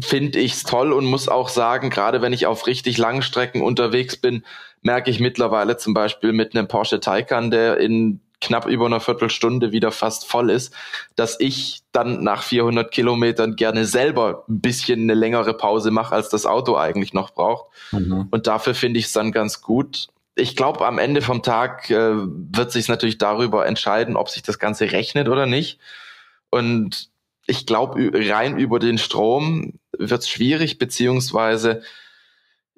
finde ich es toll und muss auch sagen, gerade wenn ich auf richtig langen Strecken unterwegs bin, merke ich mittlerweile zum Beispiel mit einem Porsche Taycan, der in knapp über einer Viertelstunde wieder fast voll ist, dass ich dann nach 400 Kilometern gerne selber ein bisschen eine längere Pause mache, als das Auto eigentlich noch braucht. Mhm. Und dafür finde ich es dann ganz gut. Ich glaube, am Ende vom Tag äh, wird sich natürlich darüber entscheiden, ob sich das Ganze rechnet oder nicht. Und ich glaube, rein über den Strom wird es schwierig, beziehungsweise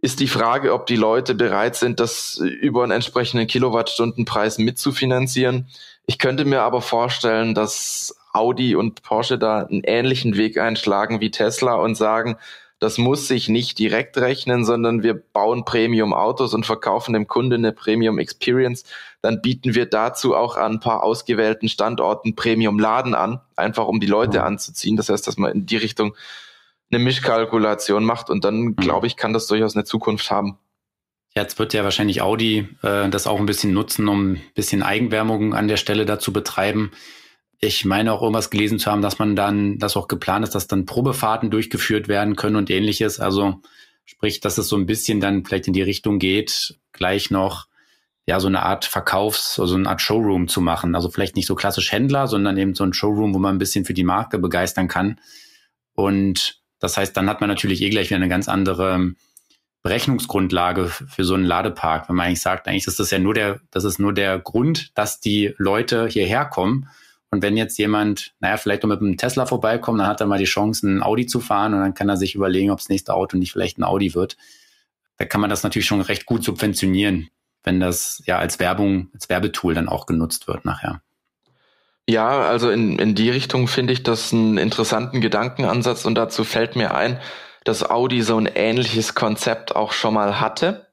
ist die Frage, ob die Leute bereit sind, das über einen entsprechenden Kilowattstundenpreis mitzufinanzieren. Ich könnte mir aber vorstellen, dass Audi und Porsche da einen ähnlichen Weg einschlagen wie Tesla und sagen, das muss sich nicht direkt rechnen, sondern wir bauen Premium-Autos und verkaufen dem Kunde eine Premium-Experience. Dann bieten wir dazu auch an ein paar ausgewählten Standorten Premium-Laden an, einfach um die Leute mhm. anzuziehen. Das heißt, dass man in die Richtung eine Mischkalkulation macht und dann, mhm. glaube ich, kann das durchaus eine Zukunft haben. Jetzt wird ja wahrscheinlich Audi äh, das auch ein bisschen nutzen, um ein bisschen Eigenwärmung an der Stelle dazu betreiben. Ich meine auch irgendwas gelesen zu haben, dass man dann, das auch geplant ist, dass dann Probefahrten durchgeführt werden können und ähnliches. Also sprich, dass es so ein bisschen dann vielleicht in die Richtung geht, gleich noch ja so eine Art Verkaufs-, also eine Art Showroom zu machen. Also vielleicht nicht so klassisch Händler, sondern eben so ein Showroom, wo man ein bisschen für die Marke begeistern kann. Und das heißt, dann hat man natürlich eh gleich wieder eine ganz andere Berechnungsgrundlage für so einen Ladepark, wenn man eigentlich sagt, eigentlich ist das ja nur der, das ist nur der Grund, dass die Leute hierher kommen und wenn jetzt jemand, naja, vielleicht noch mit einem Tesla vorbeikommt, dann hat er mal die Chance, ein Audi zu fahren und dann kann er sich überlegen, ob das nächste Auto nicht vielleicht ein Audi wird. Da kann man das natürlich schon recht gut subventionieren, wenn das ja als Werbung, als Werbetool dann auch genutzt wird nachher. Ja, also in, in die Richtung finde ich das einen interessanten Gedankenansatz und dazu fällt mir ein, dass Audi so ein ähnliches Konzept auch schon mal hatte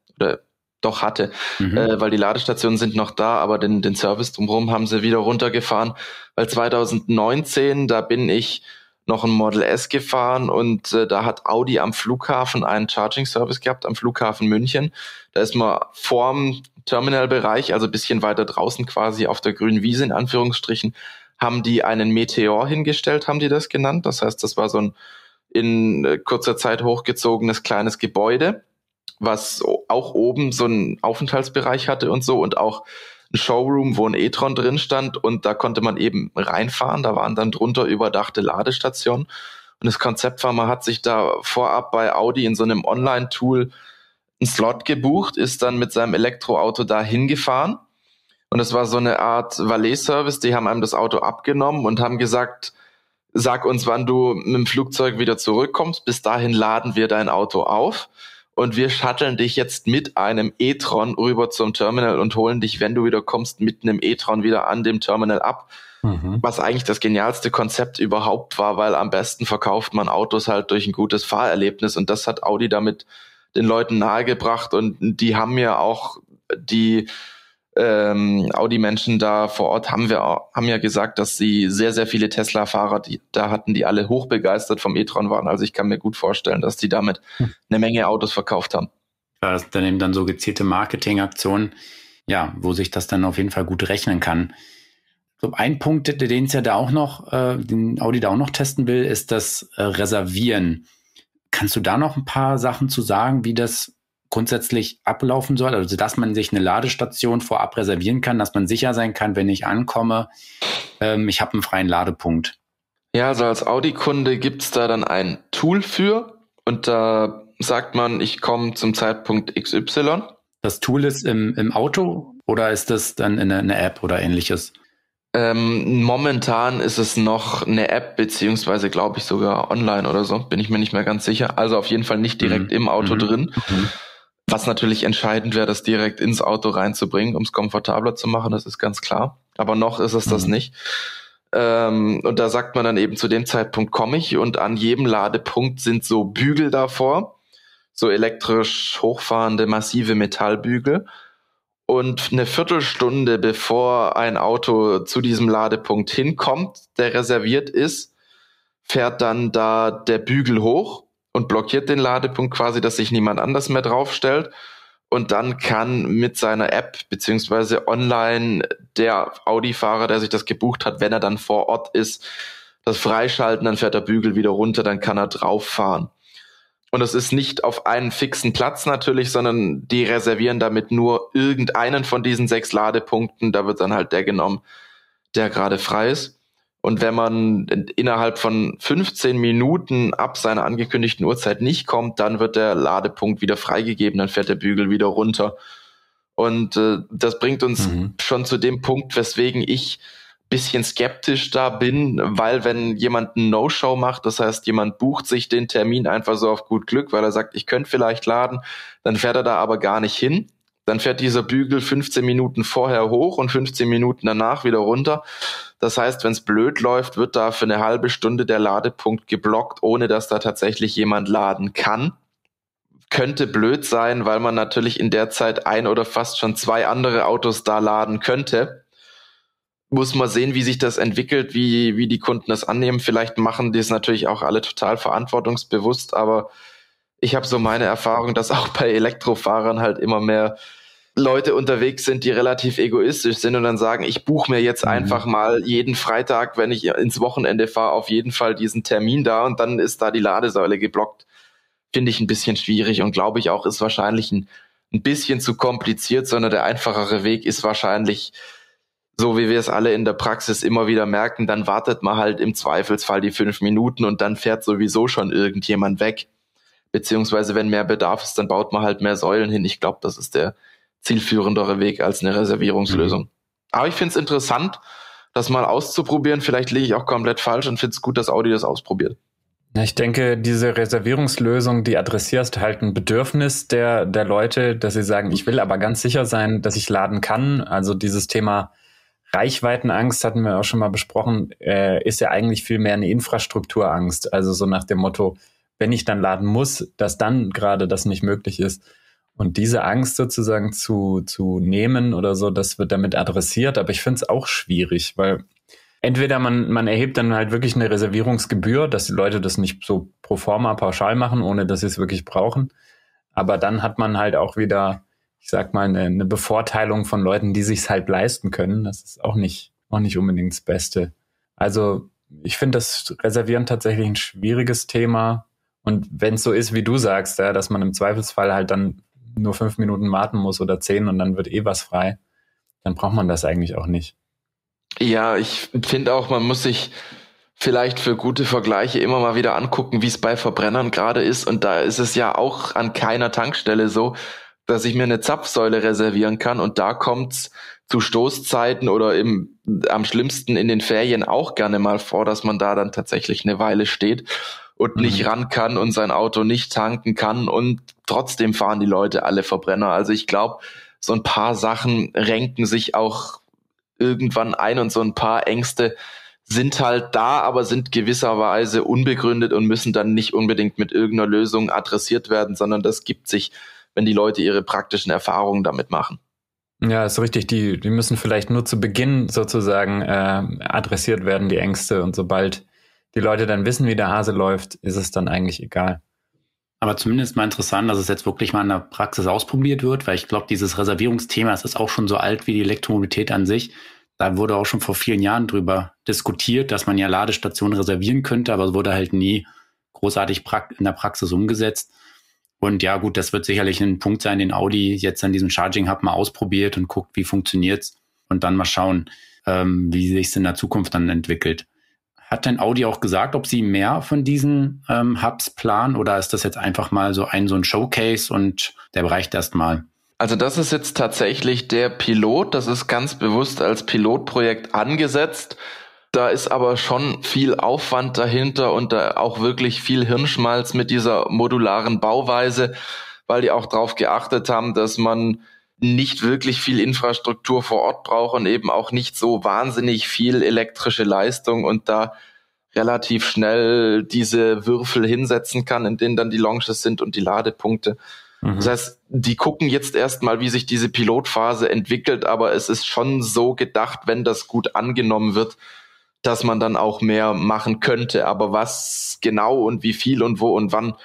doch hatte, mhm. äh, weil die Ladestationen sind noch da, aber den, den Service drumherum haben sie wieder runtergefahren, weil 2019, da bin ich noch ein Model S gefahren und äh, da hat Audi am Flughafen einen Charging Service gehabt, am Flughafen München. Da ist man vorm Terminalbereich, also bisschen weiter draußen quasi auf der grünen Wiese in Anführungsstrichen, haben die einen Meteor hingestellt, haben die das genannt. Das heißt, das war so ein in äh, kurzer Zeit hochgezogenes kleines Gebäude, was auch oben so einen Aufenthaltsbereich hatte und so und auch ein Showroom, wo ein e-tron drin stand und da konnte man eben reinfahren. Da waren dann drunter überdachte Ladestationen. Und das Konzept war, man hat sich da vorab bei Audi in so einem Online-Tool einen Slot gebucht, ist dann mit seinem Elektroauto da hingefahren. Und es war so eine Art Valet-Service, die haben einem das Auto abgenommen und haben gesagt, sag uns, wann du mit dem Flugzeug wieder zurückkommst. Bis dahin laden wir dein Auto auf und wir shutteln dich jetzt mit einem e-tron rüber zum Terminal und holen dich, wenn du wieder kommst, mit einem e-tron wieder an dem Terminal ab. Mhm. Was eigentlich das genialste Konzept überhaupt war, weil am besten verkauft man Autos halt durch ein gutes Fahrerlebnis und das hat Audi damit den Leuten nahegebracht und die haben mir auch die ähm, Audi-Menschen da vor Ort haben wir haben ja gesagt, dass sie sehr, sehr viele Tesla-Fahrer, da hatten, die alle hochbegeistert vom e-tron waren. Also ich kann mir gut vorstellen, dass die damit hm. eine Menge Autos verkauft haben. Das ist dann eben dann so gezielte Marketingaktionen, ja, wo sich das dann auf jeden Fall gut rechnen kann. So ein Punkt, den es ja da auch noch, äh, den Audi da auch noch testen will, ist das äh, Reservieren. Kannst du da noch ein paar Sachen zu sagen, wie das grundsätzlich ablaufen soll, also dass man sich eine Ladestation vorab reservieren kann, dass man sicher sein kann, wenn ich ankomme, ähm, ich habe einen freien Ladepunkt. Ja, also als Audi-Kunde gibt's da dann ein Tool für und da sagt man, ich komme zum Zeitpunkt XY. Das Tool ist im, im Auto oder ist das dann in einer App oder ähnliches? Ähm, momentan ist es noch eine App, beziehungsweise glaube ich sogar online oder so, bin ich mir nicht mehr ganz sicher. Also auf jeden Fall nicht direkt mhm. im Auto mhm. drin. Mhm. Was natürlich entscheidend wäre, das direkt ins Auto reinzubringen, um es komfortabler zu machen, das ist ganz klar. Aber noch ist es mhm. das nicht. Ähm, und da sagt man dann eben, zu dem Zeitpunkt komme ich und an jedem Ladepunkt sind so Bügel davor, so elektrisch hochfahrende, massive Metallbügel. Und eine Viertelstunde bevor ein Auto zu diesem Ladepunkt hinkommt, der reserviert ist, fährt dann da der Bügel hoch und blockiert den Ladepunkt quasi, dass sich niemand anders mehr draufstellt. Und dann kann mit seiner App beziehungsweise online der Audi-Fahrer, der sich das gebucht hat, wenn er dann vor Ort ist, das freischalten, dann fährt der Bügel wieder runter, dann kann er drauf fahren. Und es ist nicht auf einen fixen Platz natürlich, sondern die reservieren damit nur irgendeinen von diesen sechs Ladepunkten. Da wird dann halt der genommen, der gerade frei ist. Und wenn man innerhalb von 15 Minuten ab seiner angekündigten Uhrzeit nicht kommt, dann wird der Ladepunkt wieder freigegeben, dann fährt der Bügel wieder runter. Und äh, das bringt uns mhm. schon zu dem Punkt, weswegen ich bisschen skeptisch da bin, weil wenn jemand ein No-Show macht, das heißt, jemand bucht sich den Termin einfach so auf gut Glück, weil er sagt, ich könnte vielleicht laden, dann fährt er da aber gar nicht hin. Dann fährt dieser Bügel 15 Minuten vorher hoch und 15 Minuten danach wieder runter. Das heißt, wenn es blöd läuft, wird da für eine halbe Stunde der Ladepunkt geblockt, ohne dass da tatsächlich jemand laden kann. Könnte blöd sein, weil man natürlich in der Zeit ein oder fast schon zwei andere Autos da laden könnte. Muss man sehen, wie sich das entwickelt, wie, wie die Kunden das annehmen. Vielleicht machen die es natürlich auch alle total verantwortungsbewusst, aber ich habe so meine Erfahrung, dass auch bei Elektrofahrern halt immer mehr Leute unterwegs sind, die relativ egoistisch sind und dann sagen, ich buche mir jetzt mhm. einfach mal jeden Freitag, wenn ich ins Wochenende fahre, auf jeden Fall diesen Termin da und dann ist da die Ladesäule geblockt. Finde ich ein bisschen schwierig und glaube ich auch, ist wahrscheinlich ein, ein bisschen zu kompliziert, sondern der einfachere Weg ist wahrscheinlich, so wie wir es alle in der Praxis immer wieder merken, dann wartet man halt im Zweifelsfall die fünf Minuten und dann fährt sowieso schon irgendjemand weg. Beziehungsweise wenn mehr Bedarf ist, dann baut man halt mehr Säulen hin. Ich glaube, das ist der, zielführendere Weg als eine Reservierungslösung. Mhm. Aber ich finde es interessant, das mal auszuprobieren. Vielleicht liege ich auch komplett falsch und finde es gut, dass Audi das ausprobiert. Ich denke, diese Reservierungslösung, die adressierst halt ein Bedürfnis der, der Leute, dass sie sagen, ich will aber ganz sicher sein, dass ich laden kann. Also dieses Thema Reichweitenangst hatten wir auch schon mal besprochen, äh, ist ja eigentlich viel mehr eine Infrastrukturangst. Also so nach dem Motto, wenn ich dann laden muss, dass dann gerade das nicht möglich ist. Und diese Angst sozusagen zu, zu nehmen oder so, das wird damit adressiert. Aber ich finde es auch schwierig, weil entweder man, man erhebt dann halt wirklich eine Reservierungsgebühr, dass die Leute das nicht so pro forma pauschal machen, ohne dass sie es wirklich brauchen. Aber dann hat man halt auch wieder, ich sag mal, eine, eine Bevorteilung von Leuten, die sich halt leisten können. Das ist auch nicht, auch nicht unbedingt das Beste. Also ich finde das Reservieren tatsächlich ein schwieriges Thema. Und wenn es so ist, wie du sagst, ja, dass man im Zweifelsfall halt dann nur fünf Minuten warten muss oder zehn und dann wird eh was frei, dann braucht man das eigentlich auch nicht. Ja, ich finde auch, man muss sich vielleicht für gute Vergleiche immer mal wieder angucken, wie es bei Verbrennern gerade ist. Und da ist es ja auch an keiner Tankstelle so, dass ich mir eine Zapfsäule reservieren kann. Und da kommt's zu Stoßzeiten oder im, am schlimmsten in den Ferien auch gerne mal vor, dass man da dann tatsächlich eine Weile steht und mhm. nicht ran kann und sein Auto nicht tanken kann und trotzdem fahren die Leute alle Verbrenner. Also ich glaube, so ein paar Sachen renken sich auch irgendwann ein und so ein paar Ängste sind halt da, aber sind gewisserweise unbegründet und müssen dann nicht unbedingt mit irgendeiner Lösung adressiert werden, sondern das gibt sich, wenn die Leute ihre praktischen Erfahrungen damit machen. Ja, ist richtig. Die, die müssen vielleicht nur zu Beginn sozusagen äh, adressiert werden, die Ängste. Und sobald die Leute dann wissen, wie der Hase läuft, ist es dann eigentlich egal. Aber zumindest mal interessant, dass es jetzt wirklich mal in der Praxis ausprobiert wird, weil ich glaube, dieses Reservierungsthema, das ist auch schon so alt wie die Elektromobilität an sich. Da wurde auch schon vor vielen Jahren drüber diskutiert, dass man ja Ladestationen reservieren könnte, aber es wurde halt nie großartig in der Praxis umgesetzt. Und ja, gut, das wird sicherlich ein Punkt sein, den Audi jetzt an diesem Charging Hub mal ausprobiert und guckt, wie funktioniert's und dann mal schauen, ähm, wie sich es in der Zukunft dann entwickelt. Hat denn Audi auch gesagt, ob sie mehr von diesen ähm, Hubs planen oder ist das jetzt einfach mal so ein, so ein Showcase und der reicht erstmal? Also das ist jetzt tatsächlich der Pilot. Das ist ganz bewusst als Pilotprojekt angesetzt. Da ist aber schon viel Aufwand dahinter und da auch wirklich viel Hirnschmalz mit dieser modularen Bauweise, weil die auch darauf geachtet haben, dass man nicht wirklich viel Infrastruktur vor Ort braucht und eben auch nicht so wahnsinnig viel elektrische Leistung und da relativ schnell diese Würfel hinsetzen kann, in denen dann die Launches sind und die Ladepunkte. Mhm. Das heißt, die gucken jetzt erstmal, wie sich diese Pilotphase entwickelt, aber es ist schon so gedacht, wenn das gut angenommen wird, dass man dann auch mehr machen könnte. Aber was genau und wie viel und wo und wann,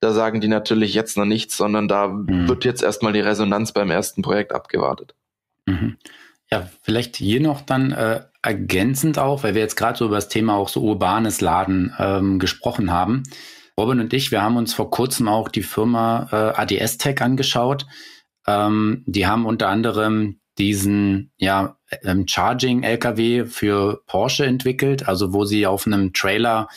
da sagen die natürlich jetzt noch nichts, sondern da mhm. wird jetzt erstmal die Resonanz beim ersten Projekt abgewartet. Mhm. Ja, vielleicht hier noch dann äh, ergänzend auch, weil wir jetzt gerade so über das Thema auch so urbanes Laden ähm, gesprochen haben. Robin und ich, wir haben uns vor kurzem auch die Firma äh, ADS Tech angeschaut. Ähm, die haben unter anderem diesen ja, ähm, Charging LKW für Porsche entwickelt, also wo sie auf einem Trailer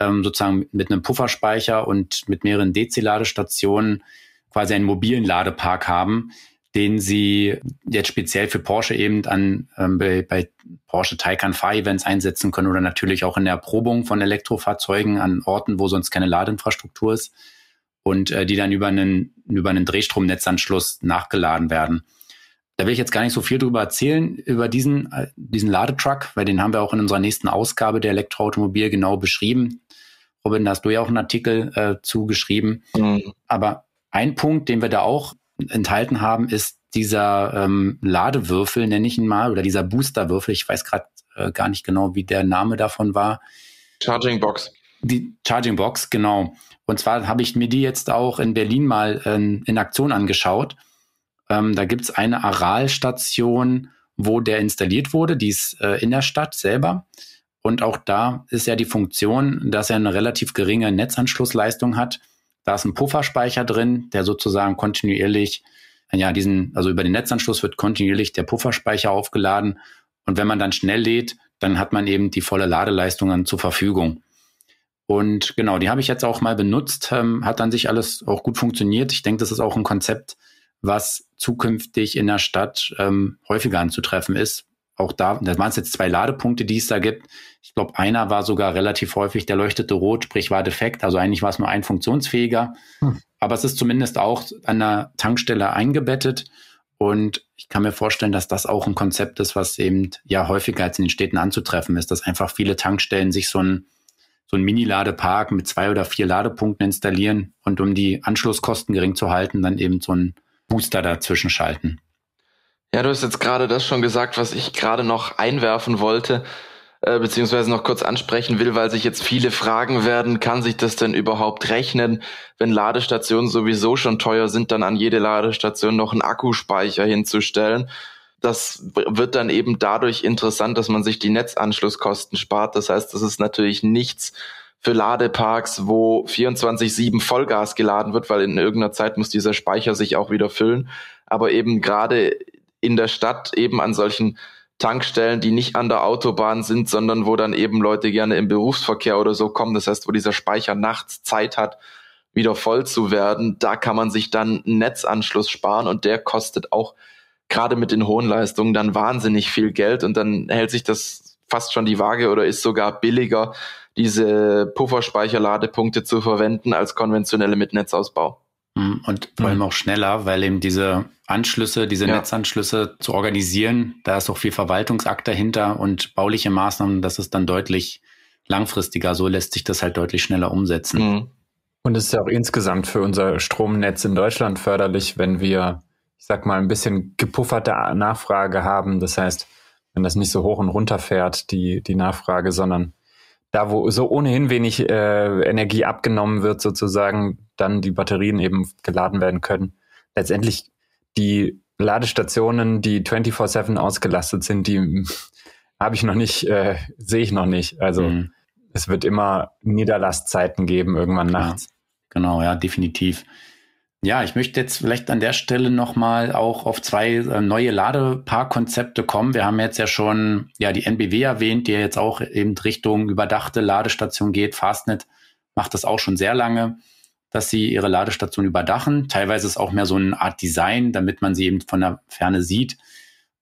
ähm, sozusagen mit einem Pufferspeicher und mit mehreren DC-Ladestationen quasi einen mobilen Ladepark haben, den sie jetzt speziell für Porsche eben an ähm, bei, bei Porsche Taycan Fahr-Events einsetzen können oder natürlich auch in der Erprobung von Elektrofahrzeugen an Orten, wo sonst keine Ladeinfrastruktur ist und äh, die dann über einen über einen Drehstromnetzanschluss nachgeladen werden. Da will ich jetzt gar nicht so viel drüber erzählen, über diesen, äh, diesen Ladetruck, weil den haben wir auch in unserer nächsten Ausgabe der Elektroautomobil genau beschrieben. Robin, da hast du ja auch einen Artikel äh, zugeschrieben. Mhm. Aber ein Punkt, den wir da auch enthalten haben, ist dieser ähm, Ladewürfel, nenne ich ihn mal, oder dieser Boosterwürfel. Ich weiß gerade äh, gar nicht genau, wie der Name davon war. Charging Box. Die Charging Box, genau. Und zwar habe ich mir die jetzt auch in Berlin mal äh, in Aktion angeschaut. Ähm, da gibt's eine Aral-Station, wo der installiert wurde, die ist äh, in der Stadt selber. Und auch da ist ja die Funktion, dass er eine relativ geringe Netzanschlussleistung hat. Da ist ein Pufferspeicher drin, der sozusagen kontinuierlich, ja, diesen, also über den Netzanschluss wird kontinuierlich der Pufferspeicher aufgeladen. Und wenn man dann schnell lädt, dann hat man eben die volle Ladeleistung dann zur Verfügung. Und genau, die habe ich jetzt auch mal benutzt, ähm, hat an sich alles auch gut funktioniert. Ich denke, das ist auch ein Konzept, was zukünftig in der Stadt ähm, häufiger anzutreffen ist, auch da, das waren jetzt zwei Ladepunkte, die es da gibt. Ich glaube, einer war sogar relativ häufig, der leuchtete rot, sprich war defekt. Also eigentlich war es nur ein funktionsfähiger. Hm. Aber es ist zumindest auch an der Tankstelle eingebettet. Und ich kann mir vorstellen, dass das auch ein Konzept ist, was eben ja häufiger als in den Städten anzutreffen ist, dass einfach viele Tankstellen sich so ein so einen Mini-Ladepark mit zwei oder vier Ladepunkten installieren und um die Anschlusskosten gering zu halten, dann eben so einen Booster dazwischen schalten. Ja, du hast jetzt gerade das schon gesagt, was ich gerade noch einwerfen wollte, äh, beziehungsweise noch kurz ansprechen will, weil sich jetzt viele fragen werden, kann sich das denn überhaupt rechnen, wenn Ladestationen sowieso schon teuer sind, dann an jede Ladestation noch einen Akkuspeicher hinzustellen? Das wird dann eben dadurch interessant, dass man sich die Netzanschlusskosten spart. Das heißt, das ist natürlich nichts für Ladeparks, wo 24-7 Vollgas geladen wird, weil in irgendeiner Zeit muss dieser Speicher sich auch wieder füllen. Aber eben gerade in der Stadt eben an solchen Tankstellen, die nicht an der Autobahn sind, sondern wo dann eben Leute gerne im Berufsverkehr oder so kommen. Das heißt, wo dieser Speicher nachts Zeit hat, wieder voll zu werden, da kann man sich dann einen Netzanschluss sparen und der kostet auch gerade mit den hohen Leistungen dann wahnsinnig viel Geld und dann hält sich das fast schon die Waage oder ist sogar billiger, diese Pufferspeicherladepunkte zu verwenden als konventionelle mit Netzausbau. Mhm. Und vor allem auch schneller, weil eben diese Anschlüsse, diese ja. Netzanschlüsse zu organisieren, da ist auch viel Verwaltungsakt dahinter und bauliche Maßnahmen, das ist dann deutlich langfristiger. So lässt sich das halt deutlich schneller umsetzen. Mhm. Und es ist ja auch insgesamt für unser Stromnetz in Deutschland förderlich, wenn wir, ich sag mal, ein bisschen gepufferte Nachfrage haben. Das heißt, wenn das nicht so hoch und runter fährt, die, die Nachfrage, sondern da, wo so ohnehin wenig äh, Energie abgenommen wird, sozusagen, dann die Batterien eben geladen werden können. Letztendlich die Ladestationen, die 24-7 ausgelastet sind, die habe ich noch nicht, äh, sehe ich noch nicht. Also mhm. es wird immer Niederlastzeiten geben, irgendwann nachts. Genau, ja, definitiv. Ja, ich möchte jetzt vielleicht an der Stelle nochmal auch auf zwei äh, neue Ladeparkkonzepte kommen. Wir haben jetzt ja schon ja die NBW erwähnt, die jetzt auch eben Richtung überdachte Ladestation geht. Fastnet macht das auch schon sehr lange, dass sie ihre Ladestation überdachen. Teilweise ist auch mehr so eine Art Design, damit man sie eben von der Ferne sieht.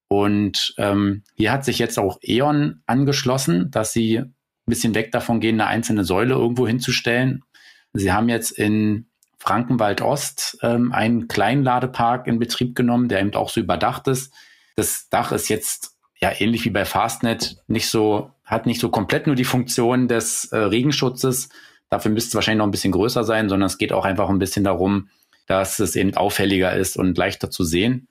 Und ähm, hier hat sich jetzt auch E.ON angeschlossen, dass sie ein bisschen weg davon gehen, eine einzelne Säule irgendwo hinzustellen. Sie haben jetzt in Frankenwald Ost ähm, einen kleinen Ladepark in Betrieb genommen, der eben auch so überdacht ist. Das Dach ist jetzt ja ähnlich wie bei Fastnet nicht so, hat nicht so komplett nur die Funktion des äh, Regenschutzes. Dafür müsste es wahrscheinlich noch ein bisschen größer sein, sondern es geht auch einfach ein bisschen darum, dass es eben auffälliger ist und leichter zu sehen.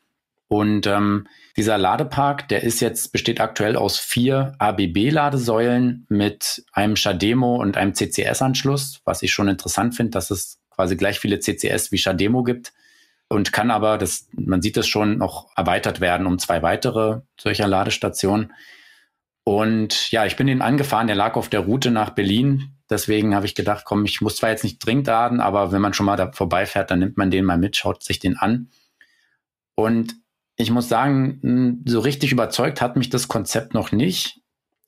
Und ähm, dieser Ladepark, der ist jetzt, besteht aktuell aus vier ABB-Ladesäulen mit einem Shademo und einem CCS-Anschluss, was ich schon interessant finde, dass es quasi gleich viele CCS wie Shademo gibt und kann aber, das, man sieht es schon, noch erweitert werden um zwei weitere solcher Ladestationen. Und ja, ich bin ihn angefahren, der lag auf der Route nach Berlin. Deswegen habe ich gedacht, komm, ich muss zwar jetzt nicht dringend laden, aber wenn man schon mal da vorbeifährt, dann nimmt man den mal mit, schaut sich den an. Und ich muss sagen, so richtig überzeugt hat mich das Konzept noch nicht.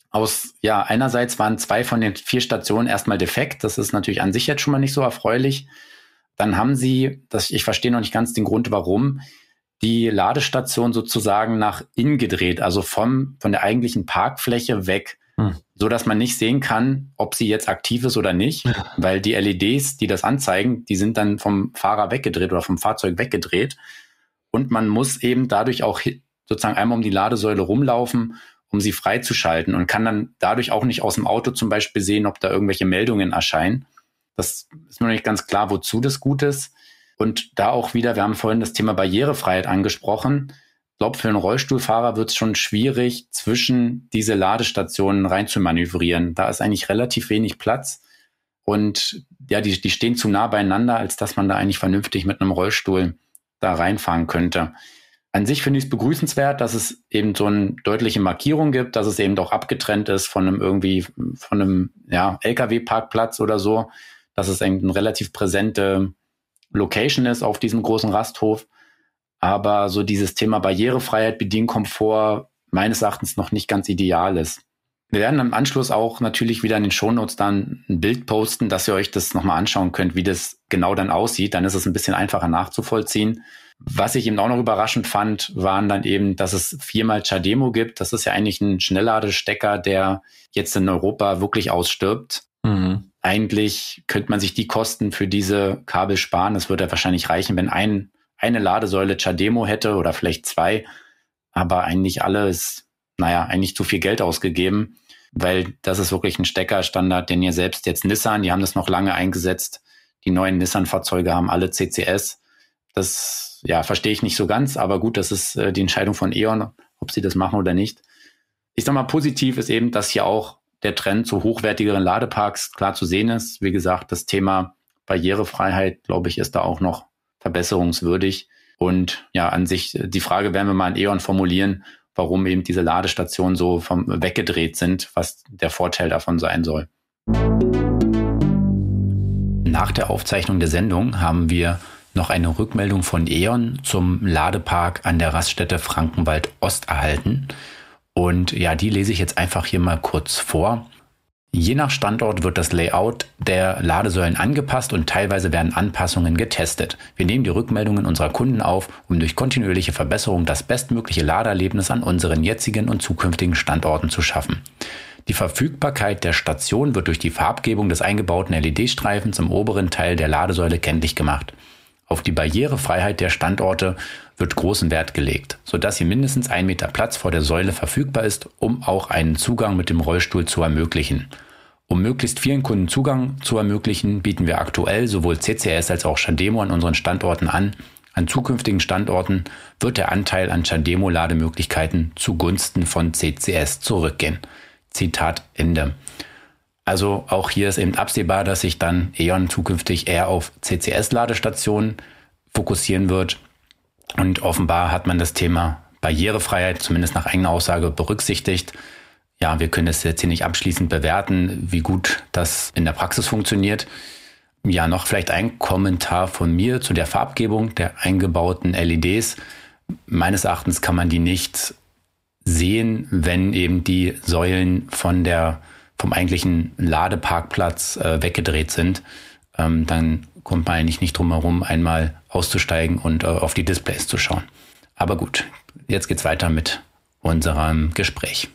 Aus, ja, einerseits waren zwei von den vier Stationen erstmal defekt. Das ist natürlich an sich jetzt schon mal nicht so erfreulich. Dann haben sie, das, ich verstehe noch nicht ganz den Grund, warum, die Ladestation sozusagen nach innen gedreht, also vom, von der eigentlichen Parkfläche weg, hm. so dass man nicht sehen kann, ob sie jetzt aktiv ist oder nicht, ja. weil die LEDs, die das anzeigen, die sind dann vom Fahrer weggedreht oder vom Fahrzeug weggedreht. Und man muss eben dadurch auch sozusagen einmal um die Ladesäule rumlaufen um sie freizuschalten und kann dann dadurch auch nicht aus dem Auto zum Beispiel sehen, ob da irgendwelche Meldungen erscheinen. Das ist mir nicht ganz klar, wozu das gut ist. Und da auch wieder, wir haben vorhin das Thema Barrierefreiheit angesprochen. Ich glaube, für einen Rollstuhlfahrer wird es schon schwierig, zwischen diese Ladestationen rein zu manövrieren. Da ist eigentlich relativ wenig Platz. Und ja, die, die stehen zu nah beieinander, als dass man da eigentlich vernünftig mit einem Rollstuhl da reinfahren könnte. An sich finde ich es begrüßenswert, dass es eben so eine deutliche Markierung gibt, dass es eben auch abgetrennt ist von einem irgendwie, von einem ja, LKW-Parkplatz oder so, dass es eben eine relativ präsente Location ist auf diesem großen Rasthof. Aber so dieses Thema Barrierefreiheit, Bedienkomfort meines Erachtens noch nicht ganz ideal ist. Wir werden im Anschluss auch natürlich wieder in den Shownotes dann ein Bild posten, dass ihr euch das nochmal anschauen könnt, wie das genau dann aussieht. Dann ist es ein bisschen einfacher nachzuvollziehen. Was ich eben auch noch überraschend fand, waren dann eben, dass es viermal Chademo gibt. Das ist ja eigentlich ein Schnellladestecker, der jetzt in Europa wirklich ausstirbt. Mhm. Eigentlich könnte man sich die Kosten für diese Kabel sparen. Es würde wahrscheinlich reichen, wenn ein, eine Ladesäule Chademo hätte oder vielleicht zwei. Aber eigentlich alles, naja, eigentlich zu viel Geld ausgegeben. weil das ist wirklich ein Steckerstandard, den ihr selbst jetzt Nissan, die haben das noch lange eingesetzt. Die neuen Nissan-Fahrzeuge haben alle CCS. Das ja, verstehe ich nicht so ganz, aber gut, das ist äh, die Entscheidung von E.ON, ob sie das machen oder nicht. Ich sag mal, positiv ist eben, dass hier auch der Trend zu hochwertigeren Ladeparks klar zu sehen ist. Wie gesagt, das Thema Barrierefreiheit, glaube ich, ist da auch noch verbesserungswürdig. Und ja, an sich, die Frage werden wir mal an E.ON formulieren, warum eben diese Ladestationen so vom, weggedreht sind, was der Vorteil davon sein soll. Nach der Aufzeichnung der Sendung haben wir noch eine Rückmeldung von E.ON zum Ladepark an der Raststätte Frankenwald Ost erhalten. Und ja, die lese ich jetzt einfach hier mal kurz vor. Je nach Standort wird das Layout der Ladesäulen angepasst und teilweise werden Anpassungen getestet. Wir nehmen die Rückmeldungen unserer Kunden auf, um durch kontinuierliche Verbesserung das bestmögliche Ladeerlebnis an unseren jetzigen und zukünftigen Standorten zu schaffen. Die Verfügbarkeit der Station wird durch die Farbgebung des eingebauten LED-Streifens im oberen Teil der Ladesäule kenntlich gemacht. Auf die Barrierefreiheit der Standorte wird großen Wert gelegt, sodass hier mindestens ein Meter Platz vor der Säule verfügbar ist, um auch einen Zugang mit dem Rollstuhl zu ermöglichen. Um möglichst vielen Kunden Zugang zu ermöglichen, bieten wir aktuell sowohl CCS als auch Chandemo an unseren Standorten an. An zukünftigen Standorten wird der Anteil an Chandemo-Lademöglichkeiten zugunsten von CCS zurückgehen. Zitat Ende. Also auch hier ist eben absehbar, dass sich dann E.ON zukünftig eher auf CCS-Ladestationen fokussieren wird. Und offenbar hat man das Thema Barrierefreiheit zumindest nach eigener Aussage berücksichtigt. Ja, wir können es jetzt hier nicht abschließend bewerten, wie gut das in der Praxis funktioniert. Ja, noch vielleicht ein Kommentar von mir zu der Farbgebung der eingebauten LEDs. Meines Erachtens kann man die nicht sehen, wenn eben die Säulen von der vom eigentlichen Ladeparkplatz äh, weggedreht sind, ähm, dann kommt man eigentlich nicht drum herum, einmal auszusteigen und äh, auf die Displays zu schauen. Aber gut, jetzt geht's weiter mit unserem Gespräch.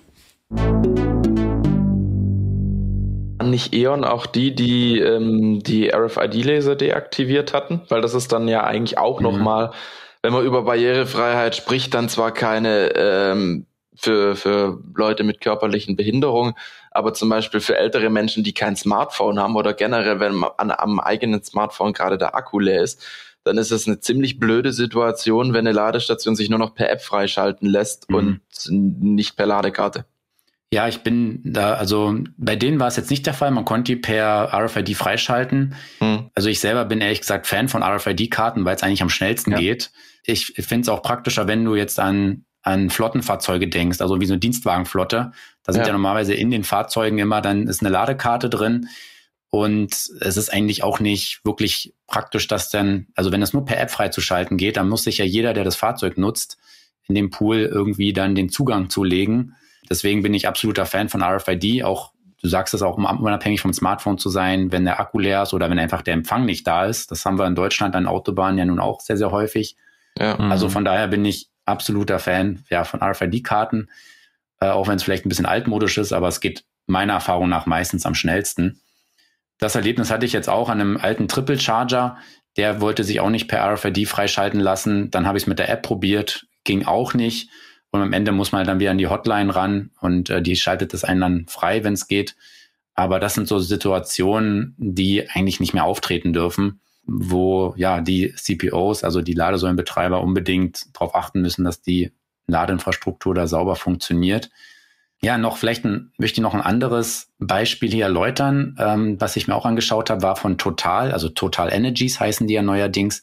Nicht E.ON auch die, die ähm, die RFID-Laser deaktiviert hatten? Weil das ist dann ja eigentlich auch mhm. nochmal, wenn man über Barrierefreiheit spricht, dann zwar keine ähm, für, für Leute mit körperlichen Behinderungen, aber zum Beispiel für ältere Menschen, die kein Smartphone haben oder generell, wenn man an, am eigenen Smartphone gerade der Akku leer ist, dann ist es eine ziemlich blöde Situation, wenn eine Ladestation sich nur noch per App freischalten lässt mhm. und nicht per Ladekarte. Ja, ich bin da, also bei denen war es jetzt nicht der Fall. Man konnte die per RFID freischalten. Mhm. Also ich selber bin ehrlich gesagt Fan von RFID-Karten, weil es eigentlich am schnellsten ja. geht. Ich finde es auch praktischer, wenn du jetzt an an Flottenfahrzeuge denkst, also wie so eine Dienstwagenflotte, da sind ja. ja normalerweise in den Fahrzeugen immer, dann ist eine Ladekarte drin. Und es ist eigentlich auch nicht wirklich praktisch, dass dann, also wenn es nur per App freizuschalten geht, dann muss sich ja jeder, der das Fahrzeug nutzt, in dem Pool irgendwie dann den Zugang zulegen. Deswegen bin ich absoluter Fan von RFID, auch du sagst es auch, um unabhängig vom Smartphone zu sein, wenn der Akku leer ist oder wenn einfach der Empfang nicht da ist. Das haben wir in Deutschland an Autobahnen ja nun auch sehr, sehr häufig. Ja. Also von daher bin ich absoluter Fan ja, von RFID-Karten, äh, auch wenn es vielleicht ein bisschen altmodisch ist, aber es geht meiner Erfahrung nach meistens am schnellsten. Das Erlebnis hatte ich jetzt auch an einem alten Triple Charger. Der wollte sich auch nicht per RFID freischalten lassen. Dann habe ich es mit der App probiert, ging auch nicht. Und am Ende muss man dann wieder an die Hotline ran und äh, die schaltet es einen dann frei, wenn es geht. Aber das sind so Situationen, die eigentlich nicht mehr auftreten dürfen wo ja die CPOs, also die Ladesäulenbetreiber, unbedingt darauf achten müssen, dass die Ladeinfrastruktur da sauber funktioniert. Ja, noch vielleicht ein, möchte ich noch ein anderes Beispiel hier erläutern, ähm, was ich mir auch angeschaut habe, war von Total, also Total Energies heißen die ja neuerdings.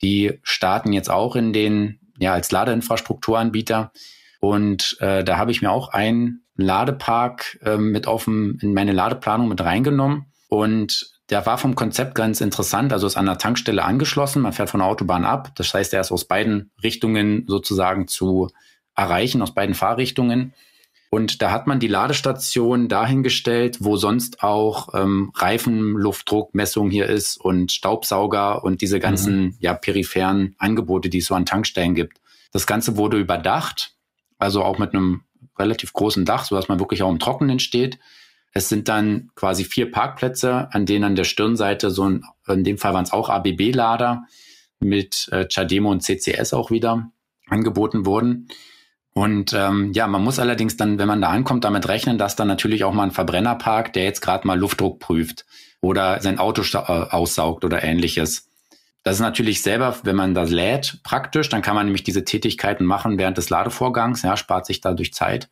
Die starten jetzt auch in den, ja, als Ladeinfrastrukturanbieter. Und äh, da habe ich mir auch einen Ladepark äh, mit auf in meine Ladeplanung mit reingenommen. Und der war vom Konzept ganz interessant. Also ist an der Tankstelle angeschlossen. Man fährt von der Autobahn ab. Das heißt, er ist aus beiden Richtungen sozusagen zu erreichen, aus beiden Fahrrichtungen. Und da hat man die Ladestation dahingestellt, wo sonst auch ähm, Reifenluftdruckmessung hier ist und Staubsauger und diese ganzen mhm. ja, peripheren Angebote, die es so an Tankstellen gibt. Das Ganze wurde überdacht, also auch mit einem relativ großen Dach, so dass man wirklich auch im Trockenen steht. Es sind dann quasi vier Parkplätze, an denen an der Stirnseite so ein, in dem Fall waren es auch ABB-Lader mit äh, Chademo und CCS auch wieder angeboten wurden. Und ähm, ja, man muss allerdings dann, wenn man da ankommt, damit rechnen, dass dann natürlich auch mal ein Verbrenner parkt, der jetzt gerade mal Luftdruck prüft oder sein Auto äh, aussaugt oder ähnliches. Das ist natürlich selber, wenn man das lädt, praktisch, dann kann man nämlich diese Tätigkeiten machen während des Ladevorgangs, ja, spart sich dadurch Zeit.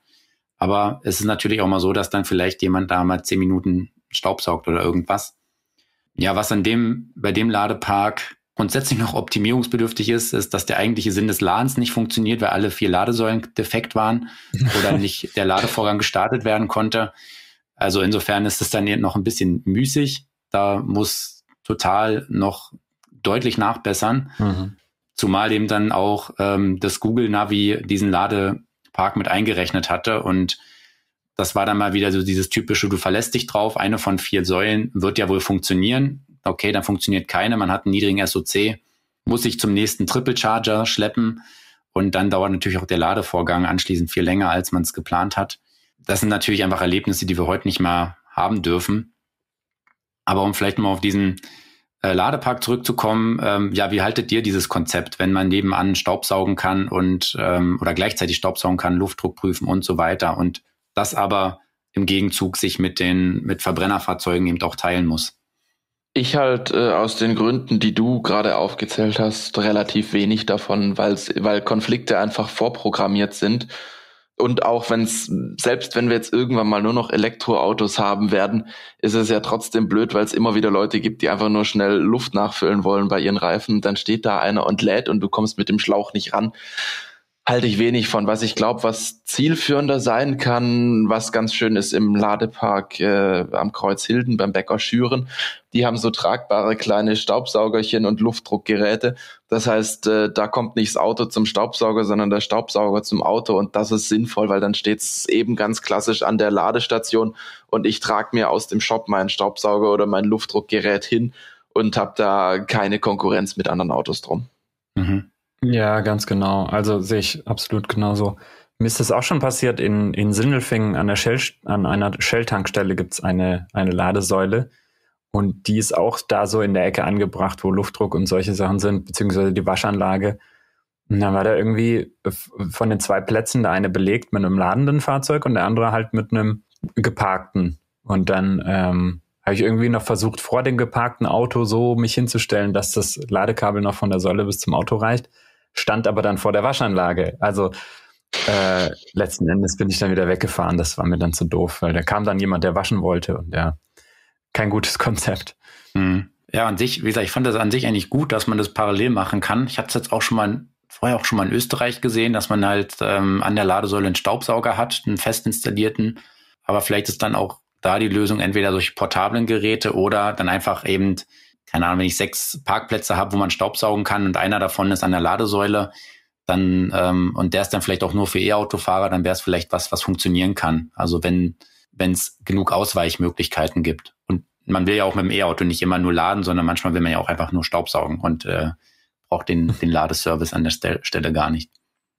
Aber es ist natürlich auch mal so, dass dann vielleicht jemand da mal zehn Minuten Staubsaugt oder irgendwas. Ja, was an dem, bei dem Ladepark grundsätzlich noch optimierungsbedürftig ist, ist, dass der eigentliche Sinn des Ladens nicht funktioniert, weil alle vier Ladesäulen defekt waren oder nicht der Ladevorgang gestartet werden konnte. Also insofern ist es dann noch ein bisschen müßig. Da muss total noch deutlich nachbessern. Mhm. Zumal eben dann auch ähm, das Google Navi diesen Lade Park mit eingerechnet hatte. Und das war dann mal wieder so dieses typische, du verlässt dich drauf, eine von vier Säulen wird ja wohl funktionieren. Okay, dann funktioniert keine, man hat einen niedrigen SOC, muss sich zum nächsten Triple Charger schleppen und dann dauert natürlich auch der Ladevorgang anschließend viel länger, als man es geplant hat. Das sind natürlich einfach Erlebnisse, die wir heute nicht mehr haben dürfen. Aber um vielleicht mal auf diesen äh, Ladepark zurückzukommen, ähm, ja, wie haltet ihr dieses Konzept, wenn man nebenan Staubsaugen kann und ähm, oder gleichzeitig Staubsaugen kann, Luftdruck prüfen und so weiter und das aber im Gegenzug sich mit den mit Verbrennerfahrzeugen eben auch teilen muss? Ich halt äh, aus den Gründen, die du gerade aufgezählt hast, relativ wenig davon, weil's, weil Konflikte einfach vorprogrammiert sind und auch wenn es, selbst wenn wir jetzt irgendwann mal nur noch Elektroautos haben werden, ist es ja trotzdem blöd, weil es immer wieder Leute gibt, die einfach nur schnell Luft nachfüllen wollen bei ihren Reifen. Dann steht da einer und lädt und du kommst mit dem Schlauch nicht ran halte ich wenig von. Was ich glaube, was zielführender sein kann, was ganz schön ist im Ladepark äh, am Kreuz Hilden beim Bäcker Schüren. Die haben so tragbare kleine Staubsaugerchen und Luftdruckgeräte. Das heißt, äh, da kommt nicht das Auto zum Staubsauger, sondern der Staubsauger zum Auto. Und das ist sinnvoll, weil dann steht's eben ganz klassisch an der Ladestation und ich trage mir aus dem Shop meinen Staubsauger oder mein Luftdruckgerät hin und habe da keine Konkurrenz mit anderen Autos drum. Mhm. Ja, ganz genau. Also sehe ich absolut genauso. Mir ist das auch schon passiert, in, in Sindelfingen an, der Shell, an einer Shell-Tankstelle gibt's eine, eine Ladesäule. Und die ist auch da so in der Ecke angebracht, wo Luftdruck und solche Sachen sind, beziehungsweise die Waschanlage. Und dann war da irgendwie von den zwei Plätzen der eine belegt mit einem ladenden Fahrzeug und der andere halt mit einem geparkten. Und dann ähm, habe ich irgendwie noch versucht, vor dem geparkten Auto so mich hinzustellen, dass das Ladekabel noch von der Säule bis zum Auto reicht stand aber dann vor der Waschanlage. Also äh, letzten Endes bin ich dann wieder weggefahren. Das war mir dann zu doof, weil da kam dann jemand, der waschen wollte und ja, kein gutes Konzept. Mhm. Ja, an sich, wie gesagt, ich fand das an sich eigentlich gut, dass man das parallel machen kann. Ich hatte es jetzt auch schon mal vorher auch schon mal in Österreich gesehen, dass man halt ähm, an der Ladesäule einen Staubsauger hat, einen fest installierten. Aber vielleicht ist dann auch da die Lösung entweder durch portablen Geräte oder dann einfach eben keine Ahnung, wenn ich sechs Parkplätze habe, wo man Staubsaugen kann und einer davon ist an der Ladesäule, dann ähm, und der ist dann vielleicht auch nur für E-Autofahrer, dann wäre es vielleicht was, was funktionieren kann. Also wenn wenn es genug Ausweichmöglichkeiten gibt. Und man will ja auch mit dem E-Auto nicht immer nur laden, sondern manchmal will man ja auch einfach nur Staubsaugen und äh, braucht den, den Ladeservice an der Stelle gar nicht.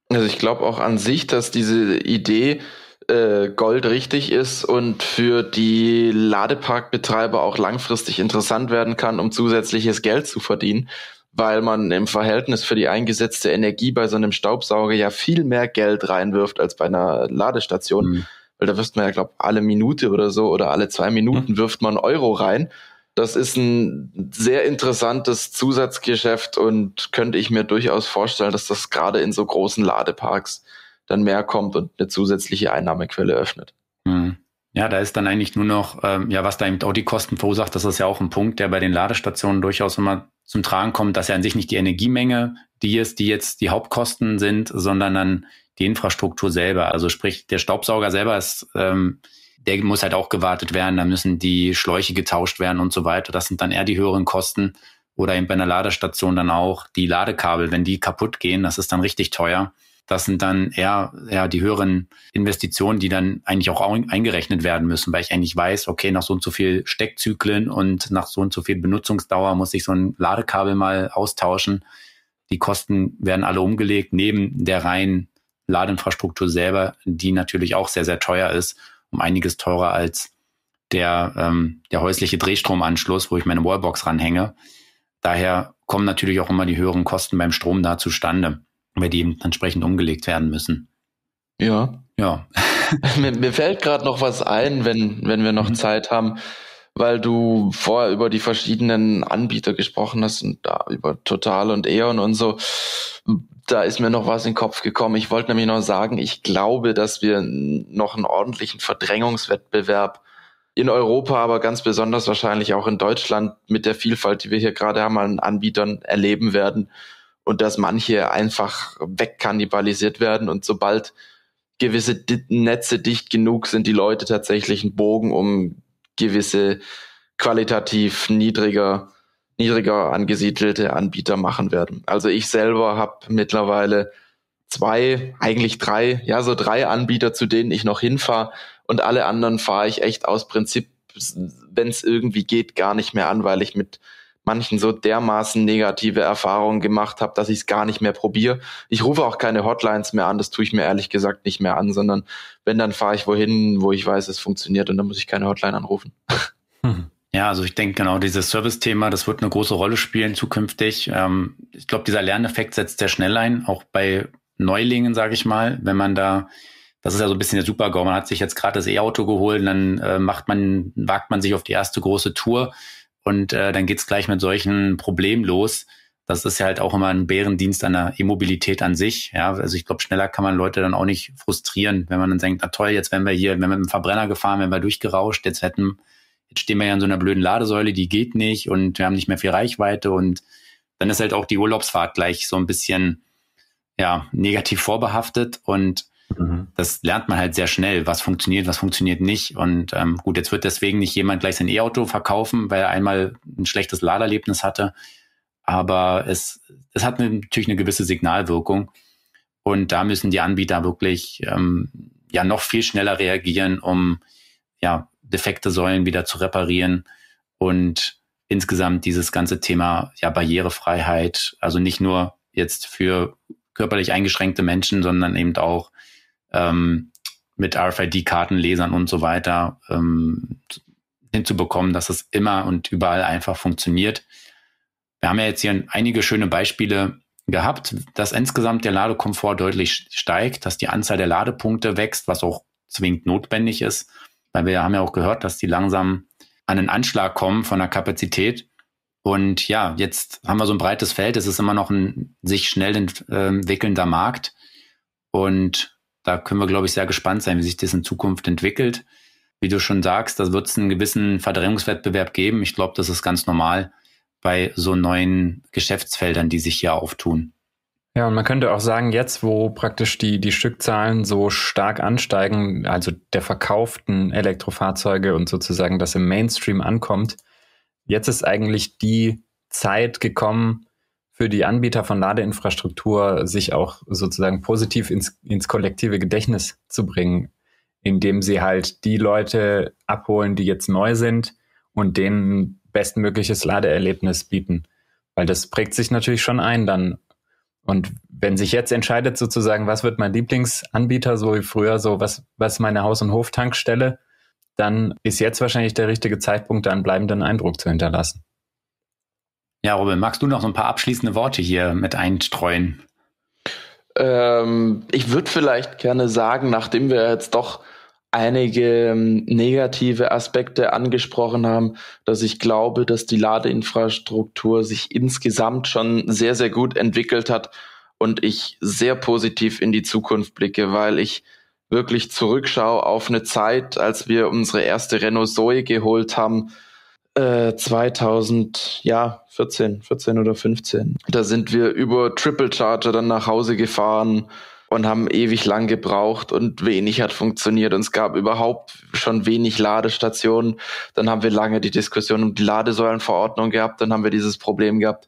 Also ich glaube auch an sich, dass diese Idee, äh, Gold richtig ist und für die Ladeparkbetreiber auch langfristig interessant werden kann, um zusätzliches Geld zu verdienen, weil man im Verhältnis für die eingesetzte Energie bei so einem Staubsauger ja viel mehr Geld reinwirft als bei einer Ladestation. Mhm. Weil da wirft man ja, glaube alle Minute oder so oder alle zwei Minuten mhm. wirft man Euro rein. Das ist ein sehr interessantes Zusatzgeschäft und könnte ich mir durchaus vorstellen, dass das gerade in so großen Ladeparks dann mehr kommt und eine zusätzliche Einnahmequelle öffnet. Hm. Ja, da ist dann eigentlich nur noch, ähm, ja, was da eben auch die Kosten verursacht, das ist ja auch ein Punkt, der bei den Ladestationen durchaus immer zum Tragen kommt, dass ja an sich nicht die Energiemenge die ist, die jetzt die Hauptkosten sind, sondern dann die Infrastruktur selber. Also sprich, der Staubsauger selber ist, ähm, der muss halt auch gewartet werden, da müssen die Schläuche getauscht werden und so weiter. Das sind dann eher die höheren Kosten. Oder eben bei einer Ladestation dann auch die Ladekabel, wenn die kaputt gehen, das ist dann richtig teuer. Das sind dann eher, eher die höheren Investitionen, die dann eigentlich auch eingerechnet werden müssen, weil ich eigentlich weiß, okay, nach so und so viel Steckzyklen und nach so und so viel Benutzungsdauer muss ich so ein Ladekabel mal austauschen. Die Kosten werden alle umgelegt, neben der reinen Ladeinfrastruktur selber, die natürlich auch sehr, sehr teuer ist, um einiges teurer als der, ähm, der häusliche Drehstromanschluss, wo ich meine Wallbox ranhänge. Daher kommen natürlich auch immer die höheren Kosten beim Strom da zustande weil die eben entsprechend umgelegt werden müssen. Ja. Ja. mir, mir fällt gerade noch was ein, wenn, wenn wir noch mhm. Zeit haben, weil du vorher über die verschiedenen Anbieter gesprochen hast und da über Total und E.ON und so. Da ist mir noch was in den Kopf gekommen. Ich wollte nämlich noch sagen, ich glaube, dass wir noch einen ordentlichen Verdrängungswettbewerb in Europa, aber ganz besonders wahrscheinlich auch in Deutschland mit der Vielfalt, die wir hier gerade haben, an Anbietern erleben werden und dass manche einfach wegkannibalisiert werden und sobald gewisse Netze dicht genug sind, die Leute tatsächlich einen Bogen um gewisse qualitativ niedriger niedriger angesiedelte Anbieter machen werden. Also ich selber habe mittlerweile zwei, eigentlich drei, ja so drei Anbieter, zu denen ich noch hinfahre und alle anderen fahre ich echt aus Prinzip, wenn es irgendwie geht, gar nicht mehr an, weil ich mit manchen so dermaßen negative Erfahrungen gemacht habe, dass ich es gar nicht mehr probiere. Ich rufe auch keine Hotlines mehr an, das tue ich mir ehrlich gesagt nicht mehr an, sondern wenn, dann fahre ich wohin, wo ich weiß, es funktioniert und dann muss ich keine Hotline anrufen. Hm. Ja, also ich denke genau, dieses Service-Thema, das wird eine große Rolle spielen zukünftig. Ähm, ich glaube, dieser Lerneffekt setzt sehr schnell ein, auch bei Neulingen, sage ich mal, wenn man da das ist ja so ein bisschen der Super-GAU. Man hat sich jetzt gerade das E-Auto geholt dann äh, macht man, wagt man sich auf die erste große Tour und äh, dann geht's gleich mit solchen Problemen los. Das ist ja halt auch immer ein Bärendienst an der E-Mobilität an sich. Ja, also ich glaube, schneller kann man Leute dann auch nicht frustrieren, wenn man dann denkt, na toll, jetzt wenn wir hier, wenn wir mit dem Verbrenner gefahren, wenn wir durchgerauscht, jetzt hätten, jetzt stehen wir ja in so einer blöden Ladesäule, die geht nicht und wir haben nicht mehr viel Reichweite und dann ist halt auch die Urlaubsfahrt gleich so ein bisschen ja negativ vorbehaftet und Mhm. Das lernt man halt sehr schnell, was funktioniert, was funktioniert nicht. Und ähm, gut, jetzt wird deswegen nicht jemand gleich sein E-Auto verkaufen, weil er einmal ein schlechtes Laderlebnis hatte. Aber es, es hat natürlich eine gewisse Signalwirkung. Und da müssen die Anbieter wirklich ähm, ja noch viel schneller reagieren, um ja defekte Säulen wieder zu reparieren und insgesamt dieses ganze Thema ja Barrierefreiheit, also nicht nur jetzt für körperlich eingeschränkte Menschen, sondern eben auch ähm, mit RFID-Kartenlesern und so weiter ähm, hinzubekommen, dass es immer und überall einfach funktioniert. Wir haben ja jetzt hier einige schöne Beispiele gehabt, dass insgesamt der Ladekomfort deutlich steigt, dass die Anzahl der Ladepunkte wächst, was auch zwingend notwendig ist, weil wir haben ja auch gehört, dass die langsam an den Anschlag kommen von der Kapazität. Und ja, jetzt haben wir so ein breites Feld. Es ist immer noch ein sich schnell entwickelnder Markt. Und da können wir, glaube ich, sehr gespannt sein, wie sich das in Zukunft entwickelt. Wie du schon sagst, da wird es einen gewissen Verdrängungswettbewerb geben. Ich glaube, das ist ganz normal bei so neuen Geschäftsfeldern, die sich hier auftun. Ja, und man könnte auch sagen, jetzt, wo praktisch die, die Stückzahlen so stark ansteigen, also der verkauften Elektrofahrzeuge und sozusagen das im Mainstream ankommt, jetzt ist eigentlich die Zeit gekommen, für die Anbieter von Ladeinfrastruktur, sich auch sozusagen positiv ins, ins kollektive Gedächtnis zu bringen, indem sie halt die Leute abholen, die jetzt neu sind und denen bestmögliches Ladeerlebnis bieten. Weil das prägt sich natürlich schon ein dann. Und wenn sich jetzt entscheidet sozusagen, was wird mein Lieblingsanbieter, so wie früher, so was, was meine Haus- und Hoftankstelle, dann ist jetzt wahrscheinlich der richtige Zeitpunkt, da einen bleibenden Eindruck zu hinterlassen. Ja, Robin, magst du noch so ein paar abschließende Worte hier mit einstreuen? Ähm, ich würde vielleicht gerne sagen, nachdem wir jetzt doch einige ähm, negative Aspekte angesprochen haben, dass ich glaube, dass die Ladeinfrastruktur sich insgesamt schon sehr, sehr gut entwickelt hat und ich sehr positiv in die Zukunft blicke, weil ich wirklich zurückschaue auf eine Zeit, als wir unsere erste Renault Zoe geholt haben, äh, 2000, ja, 14, 14 oder 15. Da sind wir über Triple Charger dann nach Hause gefahren und haben ewig lang gebraucht und wenig hat funktioniert und es gab überhaupt schon wenig Ladestationen. Dann haben wir lange die Diskussion um die Ladesäulenverordnung gehabt, dann haben wir dieses Problem gehabt,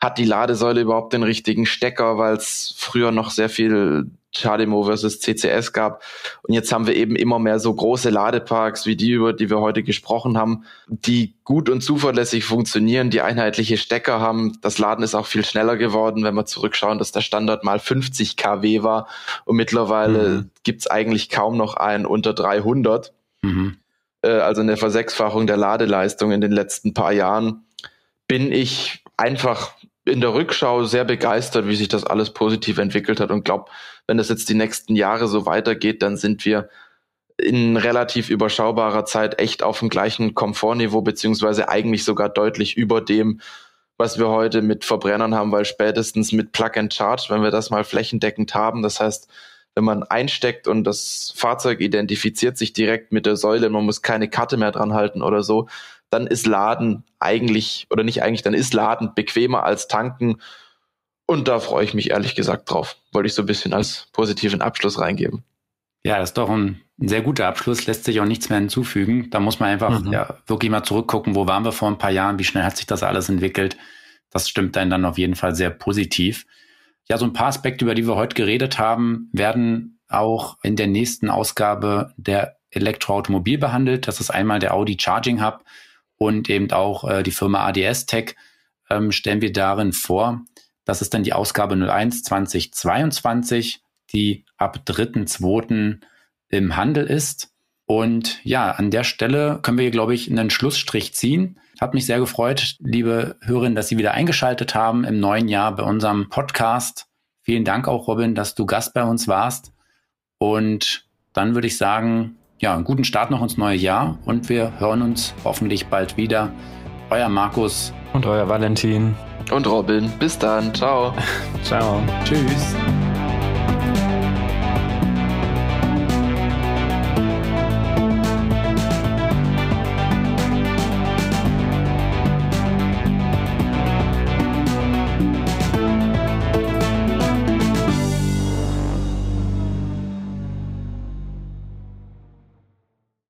hat die Ladesäule überhaupt den richtigen Stecker, weil es früher noch sehr viel CHAdeMO versus CCS gab. Und jetzt haben wir eben immer mehr so große Ladeparks wie die, über die wir heute gesprochen haben, die gut und zuverlässig funktionieren, die einheitliche Stecker haben. Das Laden ist auch viel schneller geworden, wenn wir zurückschauen, dass der Standard mal 50 kW war und mittlerweile mhm. gibt's eigentlich kaum noch einen unter 300. Mhm. Äh, also eine Versechsfachung der Ladeleistung in den letzten paar Jahren bin ich einfach in der Rückschau sehr begeistert, wie sich das alles positiv entwickelt hat und glaube, wenn das jetzt die nächsten Jahre so weitergeht, dann sind wir in relativ überschaubarer Zeit echt auf dem gleichen Komfortniveau, beziehungsweise eigentlich sogar deutlich über dem, was wir heute mit Verbrennern haben, weil spätestens mit Plug and Charge, wenn wir das mal flächendeckend haben, das heißt, wenn man einsteckt und das Fahrzeug identifiziert sich direkt mit der Säule, man muss keine Karte mehr dran halten oder so, dann ist Laden eigentlich, oder nicht eigentlich, dann ist Laden bequemer als tanken. Und da freue ich mich ehrlich gesagt drauf. Wollte ich so ein bisschen als positiven Abschluss reingeben. Ja, das ist doch ein sehr guter Abschluss, lässt sich auch nichts mehr hinzufügen. Da muss man einfach mhm. ja, wirklich mal zurückgucken, wo waren wir vor ein paar Jahren, wie schnell hat sich das alles entwickelt. Das stimmt einen dann auf jeden Fall sehr positiv. Ja, so ein paar Aspekte, über die wir heute geredet haben, werden auch in der nächsten Ausgabe der Elektroautomobil behandelt. Das ist einmal der Audi Charging Hub und eben auch äh, die Firma ADS Tech ähm, stellen wir darin vor. Das ist dann die Ausgabe 01 2022, die ab 3.2. im Handel ist. Und ja, an der Stelle können wir, glaube ich, einen Schlussstrich ziehen. Hat mich sehr gefreut, liebe Hörerinnen, dass Sie wieder eingeschaltet haben im neuen Jahr bei unserem Podcast. Vielen Dank auch, Robin, dass du Gast bei uns warst. Und dann würde ich sagen, ja, einen guten Start noch ins neue Jahr und wir hören uns hoffentlich bald wieder. Euer Markus. Und euer Valentin. Und Robin. Bis dann. Ciao. Ciao. Tschüss.